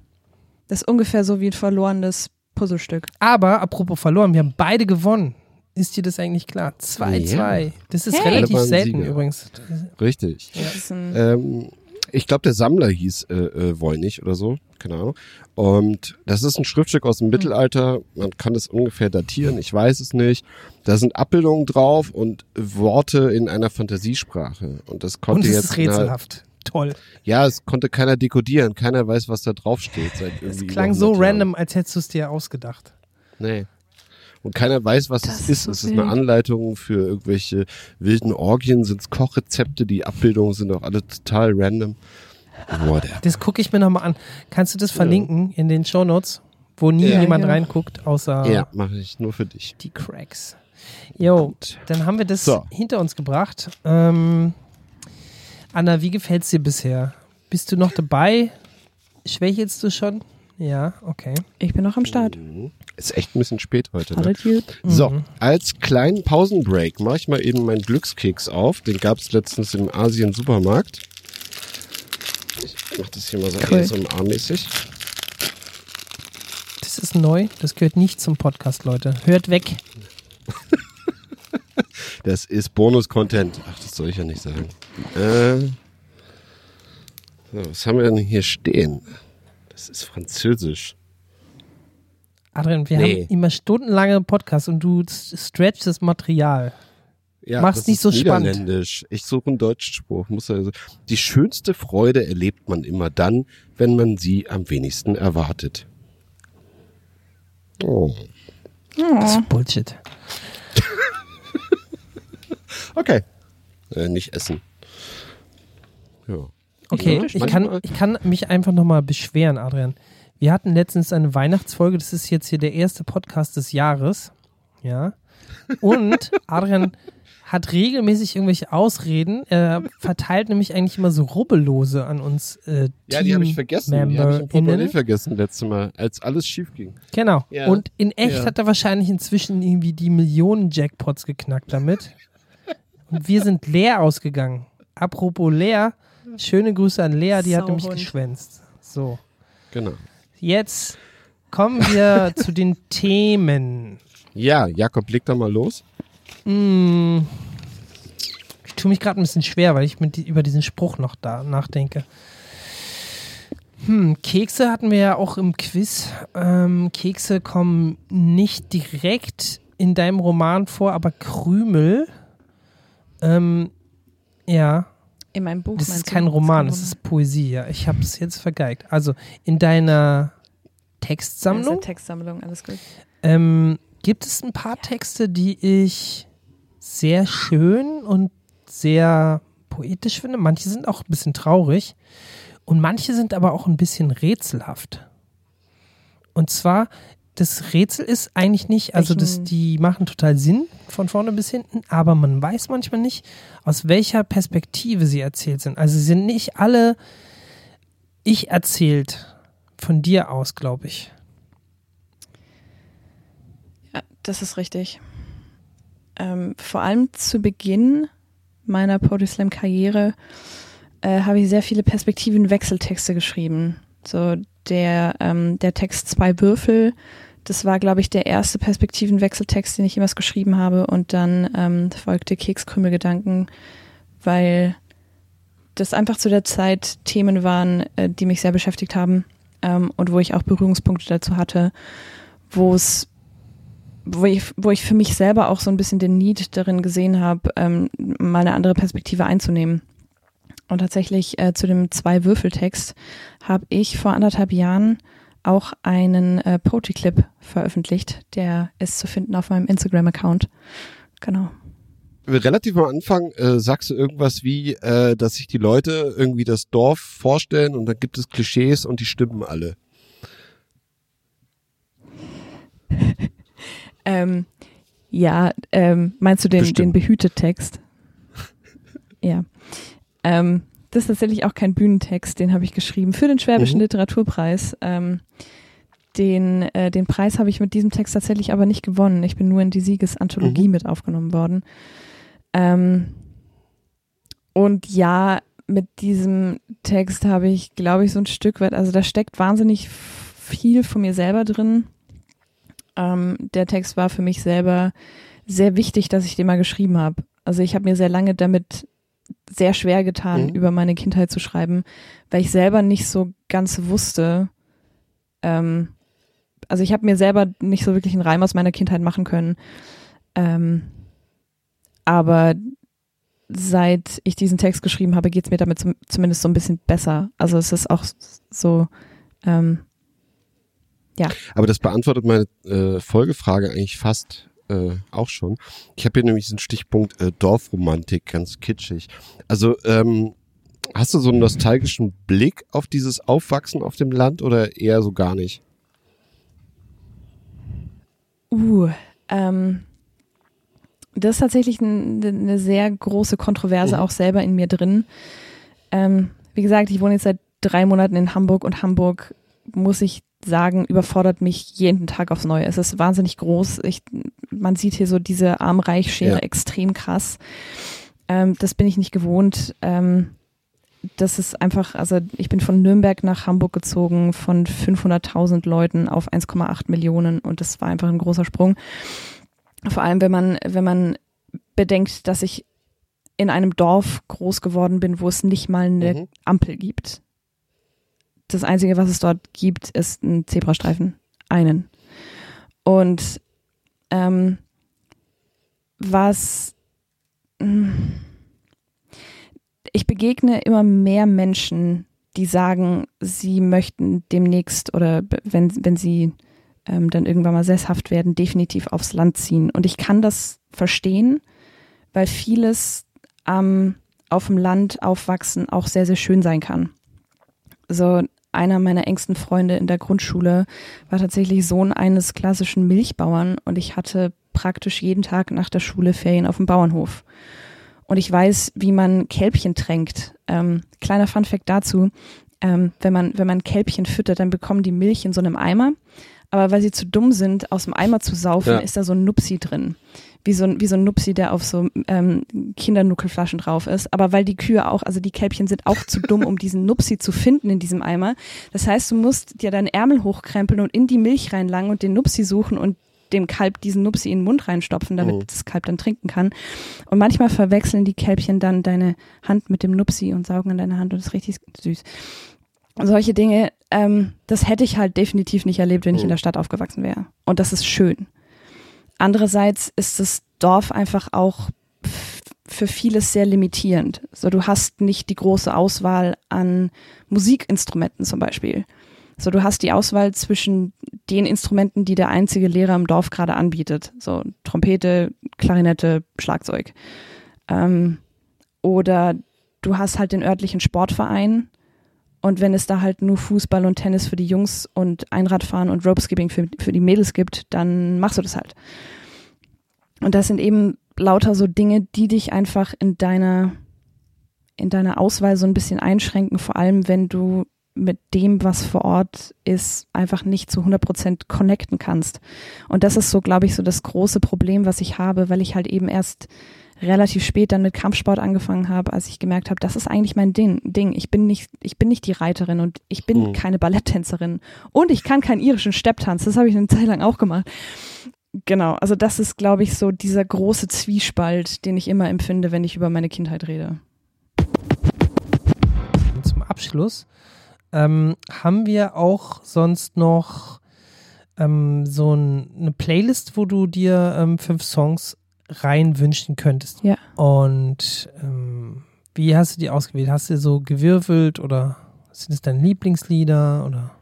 Das ist ungefähr so wie ein verlorenes Puzzlestück. Aber apropos verloren, wir haben beide gewonnen. Ist dir das eigentlich klar? 2-2. Ja. Das ist Hey. relativ selten Sieger. übrigens. Richtig. Ein Ähm, ich glaube, der Sammler hieß äh, äh, Voynich oder so, keine Ahnung. Und das ist ein Schriftstück aus dem Mittelalter. Man kann es ungefähr datieren, ich weiß es nicht. Da sind Abbildungen drauf und Worte in einer Fantasiesprache. Und das konnte Und es jetzt ist rätselhaft. Toll. Ja, es konnte keiner dekodieren. Keiner weiß, was da drauf steht. Seit Es klang so 100 Jahren. random, als hättest du es dir ausgedacht. Nee. Und keiner weiß, was Das es ist so es ist eine. Anleitung für irgendwelche wilden Orgien, sind es Kochrezepte, die Abbildungen sind auch alle total random. Whatever. Das gucke ich mir nochmal an. Kannst du das verlinken in den Shownotes, wo nie Ja. jemand Ja. reinguckt, außer Ja, mache ich nur für dich. die Cracks? Jo, dann haben wir das So. hinter uns gebracht. Ähm, Anna, wie gefällt's dir bisher? Bist du noch dabei? Schwächelst du schon? Ja, okay. Ich bin noch am Start. Ist echt ein bisschen spät heute. Ne? So, Mhm. als kleinen Pausenbreak mache ich mal eben meinen Glückskeks auf. Den gab es letztens im Asien-Supermarkt. Ich mache das hier mal so Cool. ASMR-mäßig. Das ist neu. Das gehört nicht zum Podcast, Leute. Hört weg. Das ist Bonus-Content. Ach, das soll ich ja nicht sagen. Äh, so, was haben wir denn hier stehen? Das ist Französisch. Adrian, wir Nee. haben immer stundenlange Podcasts und du stretchst das Material. Ja, Mach's das nicht ist so spannend. Niederländisch. Ich suche einen deutschen Spruch. Muss also, die schönste Freude erlebt man immer dann, wenn man sie am wenigsten erwartet. Oh. Das ist Bullshit. Okay. Äh, nicht essen. Ja. Okay, Ja, ich, manchmal- kann, ich kann mich einfach nochmal beschweren, Adrian. Wir hatten letztens eine Weihnachtsfolge, das ist jetzt hier der erste Podcast des Jahres. Ja. Und Adrian hat regelmäßig irgendwelche Ausreden. Er verteilt nämlich eigentlich immer so Rubbellose an uns äh, Ja, die habe ich vergessen. Die habe ich im Portemonnaie vergessen letztes Mal, als alles schief ging. Genau. Ja. Und in echt Ja. hat er wahrscheinlich inzwischen irgendwie die Millionen Jackpots geknackt damit. Und wir sind leer ausgegangen. Apropos leer, schöne Grüße an Lea, die hat nämlich Sauhund. geschwänzt. So. Genau. Jetzt kommen wir zu den Themen. Ja, Jakob, leg da mal los. Mm, ich tue tue mich gerade ein bisschen schwer, weil ich mit, die- über diesen Spruch noch da nachdenke. Hm, Kekse hatten wir ja auch im Quiz. Ähm, Kekse kommen nicht direkt in deinem Roman vor, aber Krümel. Ähm, ja, In meinem Buch. das ist du? kein Roman, kein das ist Poesie. Ja, ich habe es jetzt vergeigt. Also in deiner Textsammlung Textsammlung, alles gut. ähm, gibt es ein paar Texte, die ich sehr schön und sehr poetisch finde. Manche sind auch ein bisschen traurig und manche sind aber auch ein bisschen rätselhaft. Und zwar, das Rätsel ist eigentlich nicht, also das, die machen total Sinn von vorne bis hinten, aber man weiß manchmal nicht, aus welcher Perspektive sie erzählt sind. Also sie sind nicht alle ich erzählt von dir aus, glaube ich. Ja, das ist richtig. Ähm, vor allem zu Beginn meiner Poetry Slam Karriere äh, habe ich sehr viele Perspektiven-Wechseltexte geschrieben. So der, ähm, der Text Zwei Würfel, das war, glaube ich, der erste Perspektiven-Wechseltext, den ich jemals geschrieben habe. Und dann ähm, folgte Kekskrümelgedanken, weil das einfach zu der Zeit Themen waren, äh, die mich sehr beschäftigt haben ähm, und wo ich auch Berührungspunkte dazu hatte, wo es wo ich, wo ich für mich selber auch so ein bisschen den Need darin gesehen habe, ähm, mal eine andere Perspektive einzunehmen. Und tatsächlich äh, zu dem Zwei-Würfel-Text habe ich vor anderthalb Jahren auch einen äh, Poetry-Clip veröffentlicht. Der ist zu finden auf meinem Instagram-Account. Genau. Relativ am Anfang äh, sagst du irgendwas wie, äh, dass sich die Leute irgendwie das Dorf vorstellen und dann gibt es Klischees und die stimmen alle. Ähm, ja, ähm, meinst du den, den Bestimmt. Behütet-Text? ja. Ähm, das ist tatsächlich auch kein Bühnentext, den habe ich geschrieben für den Schwäbischen Mhm. Literaturpreis. Ähm, den, äh, den Preis habe ich mit diesem Text tatsächlich aber nicht gewonnen. Ich bin nur in die Siegesanthologie Mhm. mit aufgenommen worden. Ähm, und ja, mit diesem Text habe ich, glaube ich, so ein Stück weit, also da steckt wahnsinnig viel von mir selber drin. Ähm, der Text war für mich selber sehr wichtig, dass ich den mal geschrieben habe. Also ich habe mir sehr lange damit sehr schwer getan, Mhm. über meine Kindheit zu schreiben, weil ich selber nicht so ganz wusste. Ähm, also ich habe mir selber nicht so wirklich einen Reim aus meiner Kindheit machen können. Ähm, aber seit ich diesen Text geschrieben habe, geht es mir damit zum, zumindest so ein bisschen besser. Also es ist auch so, ähm, Aber das beantwortet meine äh, Folgefrage eigentlich fast äh, auch schon. Ich habe hier nämlich diesen Stichpunkt äh, Dorfromantik, ganz kitschig. Also ähm, hast du so einen nostalgischen Blick auf dieses Aufwachsen auf dem Land oder eher so gar nicht? Uh, ähm, das ist tatsächlich ein, eine sehr große Kontroverse Mhm. auch selber in mir drin. Ähm, wie gesagt, ich wohne jetzt seit drei Monaten in Hamburg und Hamburg, muss ich sagen, überfordert mich jeden Tag aufs Neue. Es ist wahnsinnig groß. Ich, man sieht hier so diese Arm-Reich-Schere Ja. extrem krass. Ähm, das bin ich nicht gewohnt. Ähm, das ist einfach, also ich bin von Nürnberg nach Hamburg gezogen, von 500.000 Leuten auf 1,8 Millionen und das war einfach ein großer Sprung. Vor allem, wenn man, wenn man bedenkt, dass ich in einem Dorf groß geworden bin, wo es nicht mal eine Mhm. Ampel gibt. Das Einzige, was es dort gibt, ist ein Zebrastreifen. Einen. Und ähm, was mh, ich begegne immer mehr Menschen, die sagen, sie möchten demnächst oder wenn, wenn sie ähm, dann irgendwann mal sesshaft werden, definitiv aufs Land ziehen. Und ich kann das verstehen, weil vieles am auf dem Land aufwachsen auch sehr, sehr schön sein kann. So einer meiner engsten Freunde in der Grundschule war tatsächlich Sohn eines klassischen Milchbauern und ich hatte praktisch jeden Tag nach der Schule Ferien auf dem Bauernhof. Und ich weiß, wie man Kälbchen tränkt. Ähm, kleiner Funfact dazu, ähm, wenn man, wenn man Kälbchen füttert, dann bekommen die Milch in so einem Eimer. Aber weil sie zu dumm sind, aus dem Eimer zu saufen, Ja. ist da so ein Nupsi drin. Wie so, ein- wie so ein Nupsi, der auf so ähm, Kindernuckelflaschen drauf ist. Aber weil die Kühe auch, also die Kälbchen sind auch zu dumm, um diesen Nupsi zu finden in diesem Eimer. Das heißt, du musst dir deinen Ärmel hochkrempeln und in die Milch reinlangen und den Nupsi suchen und dem Kalb diesen Nupsi in den Mund reinstopfen, damit Mhm. das Kalb dann trinken kann. Und manchmal verwechseln die Kälbchen dann deine Hand mit dem Nupsi und saugen an deine Hand und das ist richtig süß. Und solche Dinge, ähm, das hätte ich halt definitiv nicht erlebt, wenn ich in der Stadt aufgewachsen wäre. Und das ist schön. Andererseits ist das Dorf einfach auch für vieles sehr limitierend. So, du hast nicht die große Auswahl an Musikinstrumenten zum Beispiel. So, du hast die Auswahl zwischen den Instrumenten, die der einzige Lehrer im Dorf gerade anbietet. So Trompete, Klarinette, Schlagzeug. Ähm, oder du hast halt den örtlichen Sportverein. Und wenn es da halt nur Fußball und Tennis für die Jungs und Einradfahren und Ropeskipping für, für die Mädels gibt, dann machst du das halt. Und das sind eben lauter so Dinge, die dich einfach in deiner, in deiner Auswahl so ein bisschen einschränken, vor allem wenn du mit dem, was vor Ort ist, einfach nicht zu 100% connecten kannst. Und das ist so, glaube ich, so das große Problem, was ich habe, weil ich halt eben erst relativ spät dann mit Kampfsport angefangen habe, als ich gemerkt habe, das ist eigentlich mein Ding. Ding. Ich bin nicht, ich bin nicht die Reiterin und ich bin Mhm. keine Balletttänzerin und ich kann keinen irischen Stepptanz. Das habe ich eine Zeit lang auch gemacht. Genau, also das ist, glaube ich, so dieser große Zwiespalt, den ich immer empfinde, wenn ich über meine Kindheit rede. Und zum Abschluss ähm, haben wir auch sonst noch ähm, so ein, eine Playlist, wo du dir ähm, fünf Songs rein wünschen könntest. Ja. Und ähm, wie hast du die ausgewählt? Hast du so gewürfelt oder sind es deine Lieblingslieder oder?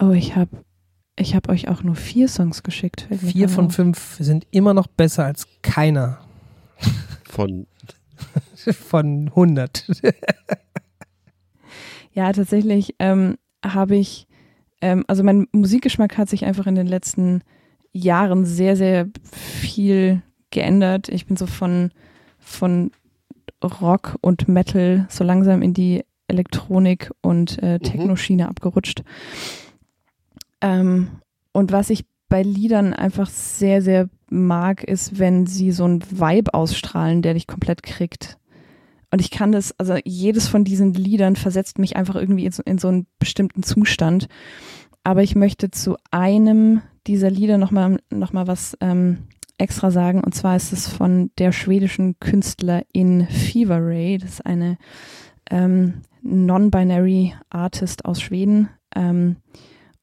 Oh, ich habe ich hab euch auch nur vier Songs geschickt. Vier von auf. fünf sind immer noch besser als keiner Von von 100. Ja, tatsächlich ähm, habe ich, ähm, also mein Musikgeschmack hat sich einfach in den letzten Jahren sehr, sehr viel geändert. Ich bin so von, von Rock und Metal so langsam in die Elektronik und äh, Techno-Schiene abgerutscht. Ähm, und was ich bei Liedern einfach sehr, sehr mag, ist, wenn sie so einen Vibe ausstrahlen, der dich komplett kriegt. Und ich kann das, also jedes von diesen Liedern versetzt mich einfach irgendwie in so, in so einen bestimmten Zustand. Aber ich möchte zu einem dieser Lieder nochmal noch mal was ähm, extra sagen. Und zwar ist es von der schwedischen Künstlerin Fever Ray. Das ist eine ähm, non-binary Artist aus Schweden. Ähm,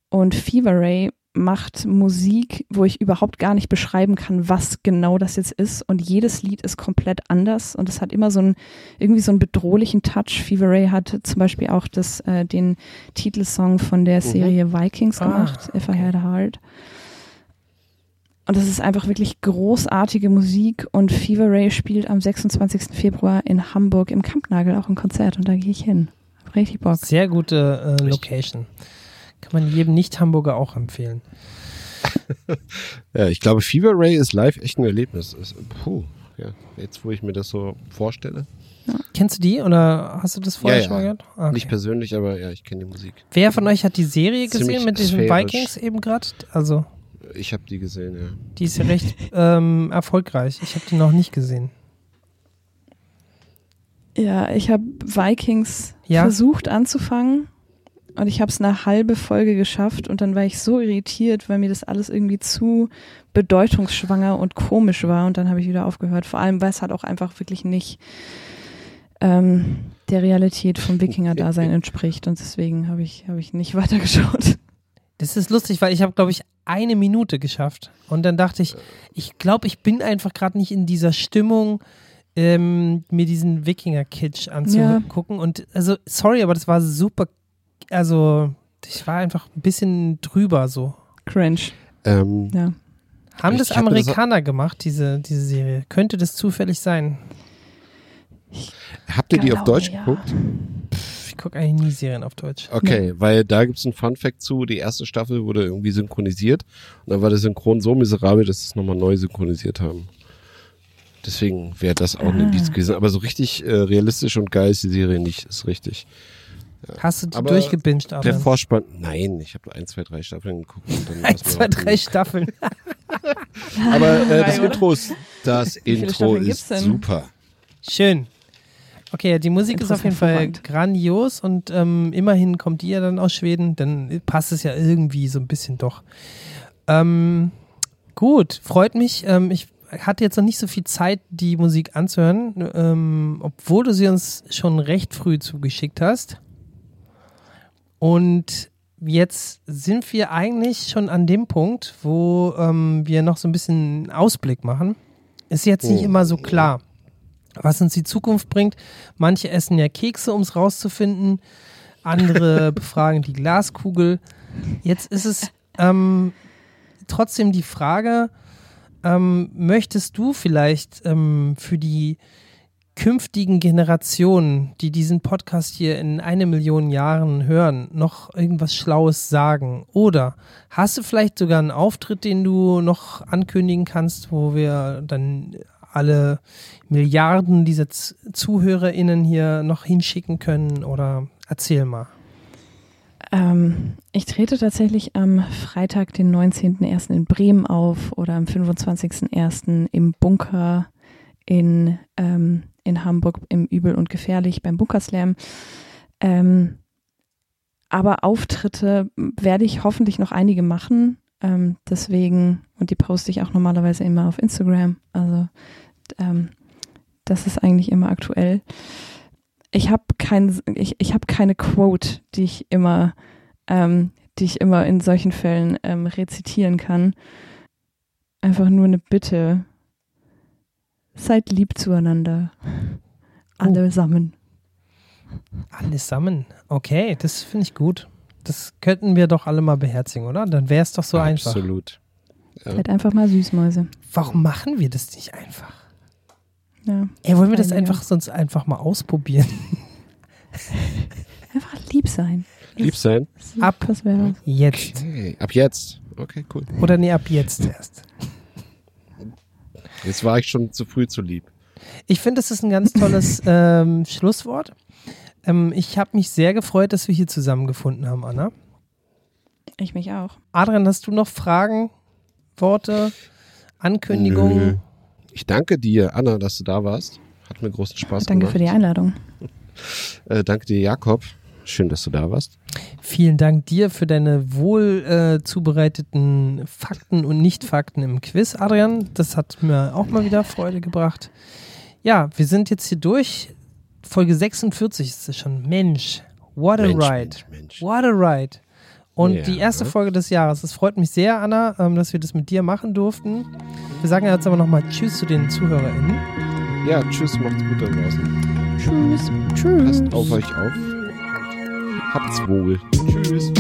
und Fever Ray macht Musik, wo ich überhaupt gar nicht beschreiben kann, was genau das jetzt ist. Und jedes Lied ist komplett anders und es hat immer so einen, irgendwie so einen bedrohlichen Touch. Fever Ray hat zum Beispiel auch das, äh, den Titelsong von der Serie Vikings Ah, gemacht, If I Had a Heart. Und das ist einfach wirklich großartige Musik und Fever Ray spielt am 26. Februar in Hamburg im Kampnagel auch ein Konzert und da gehe ich hin. Hab richtig Bock. Sehr gute äh, Location. Kann man jedem Nicht-Hamburger auch empfehlen. Ja, ich glaube, Fever Ray ist live echt ein Erlebnis. Ist, puh, ja. Jetzt, wo ich mir das so vorstelle. Kennst du die oder hast du das vorher Ja, schon mal ja. gehört? Ah, Okay. Nicht persönlich, aber ja, ich kenne die Musik. Wer von euch hat die Serie gesehen Ziemlich mit diesen sphärisch. Vikings eben gerade? Also, Ich habe die gesehen, ja. die ist ja recht ähm, erfolgreich. Ich habe die noch nicht gesehen. Ja, ich habe Vikings Ja? versucht anzufangen und ich habe es eine halbe Folge geschafft und dann war ich so irritiert, weil mir das alles irgendwie zu bedeutungsschwanger und komisch war und dann habe ich wieder aufgehört. Vor allem, weil es halt auch einfach wirklich nicht ähm, der Realität vom Wikinger-Dasein entspricht und deswegen habe ich, hab ich nicht weitergeschaut. Das ist lustig, weil ich habe, glaube ich, eine Minute geschafft. Und dann dachte ich, ich glaube, ich bin einfach gerade nicht in dieser Stimmung, ähm, mir diesen Wikinger-Kitsch anzugucken. Und also, sorry, aber das war super. Also, ich war einfach ein bisschen drüber so. Cringe, Ähm, ja. Haben Ich das mir das- Amerikaner gemacht, diese, diese Serie? Könnte das zufällig sein? habt ihr die auf Glaube, Deutsch ja. geguckt? Ich gucke eigentlich nie Serien auf Deutsch. Okay, weil da gibt's einen Fun-Fact zu. Die erste Staffel wurde irgendwie synchronisiert und dann war der Synchron so miserabel, dass sie es nochmal neu synchronisiert haben. Deswegen wäre das auch ein Ah. Indiz gewesen. Aber so richtig äh, realistisch und geil ist die Serie nicht, ist richtig. Hast du die Aber durchgebinged, Der Adrian? Vorspann, nein, ich habe ein, zwei, drei Staffeln geguckt. Und dann Ein, zwei, auch drei gut. Staffeln. Aber äh, das? Intro ist, das Intro ist super. Schön. Okay, die Musik ist auf jeden Fall grandios und ähm, immerhin kommt die ja dann aus Schweden, dann passt es ja irgendwie so ein bisschen doch. Ähm, gut, freut mich. Ähm, ich hatte jetzt noch nicht so viel Zeit, die Musik anzuhören, ähm, obwohl du sie uns schon recht früh zugeschickt hast. Und jetzt sind wir eigentlich schon an dem Punkt, wo ähm, wir noch so ein bisschen Ausblick machen. Ist jetzt nicht Oh. immer so klar, was uns die Zukunft bringt. Manche essen ja Kekse, um es rauszufinden. Andere befragen die Glaskugel. Jetzt ist es ähm, trotzdem die Frage, ähm, möchtest du vielleicht ähm, für die künftigen Generationen, die diesen Podcast hier in eine Million Jahren hören, noch irgendwas Schlaues sagen? Oder hast du vielleicht sogar einen Auftritt, den du noch ankündigen kannst, wo wir dann alle Milliarden dieser Z ZuhörerInnen hier noch hinschicken können? Oder erzähl mal. Ähm, ich trete tatsächlich am Freitag, den 19.01. in Bremen auf oder am 25.01. im Bunker in, ähm, in Hamburg im Übel und Gefährlich beim Bunkerslam. Ähm, aber Auftritte werde ich hoffentlich noch einige machen. Ähm, deswegen, und die poste ich auch normalerweise immer auf Instagram. Also ähm, das ist eigentlich immer aktuell. Ich habe kein, ich, ich hab keine Quote, die ich immer, ähm, die ich immer in solchen Fällen ähm, rezitieren kann. Einfach nur eine Bitte. Seid lieb zueinander. Allesamen. Allesamen. Okay, das finde ich gut. Das könnten wir doch alle mal beherzigen, oder? Dann wäre es doch so einfach. Absolut. Ja. Seid einfach mal Süßmäuse. Warum machen wir das nicht einfach? Ja. Ey, wollen wir das einfach sonst einfach mal ausprobieren? Einfach lieb sein. Lieb sein. Ab. Jetzt. Okay. Ab jetzt. Okay, cool. Oder nee, ab jetzt erst. Jetzt war ich schon zu früh zu lieb. Ich finde, das ist ein ganz tolles ähm, Schlusswort. Ähm, ich habe mich sehr gefreut, dass wir hier zusammengefunden haben, Anna. ich mich auch. Adrian, hast du noch Fragen, Worte, Ankündigungen? Nö. Ich danke dir, Anna, dass du da warst. Hat mir großen Spaß Danke gemacht. für die Einladung. Äh, danke dir, Jakob. Schön, dass du da warst. Vielen Dank dir für deine wohl äh, zubereiteten Fakten und Nicht-Fakten im Quiz, Adrian. Das hat mir auch mal wieder Freude gebracht. Ja, wir sind jetzt hier durch. Folge 46 ist es schon. Mensch, what a Mensch, ride. Mensch, Mensch. What a ride. Und Ja. die erste Folge des Jahres. Es freut mich sehr, Anna, ähm, dass wir das mit dir machen durften. Wir sagen jetzt aber nochmal Tschüss zu den ZuhörerInnen. Ja, tschüss, macht's gut da draußen. Tschüss. Tschüss. Passt auf euch auf. Habt's wohl. Tschüss.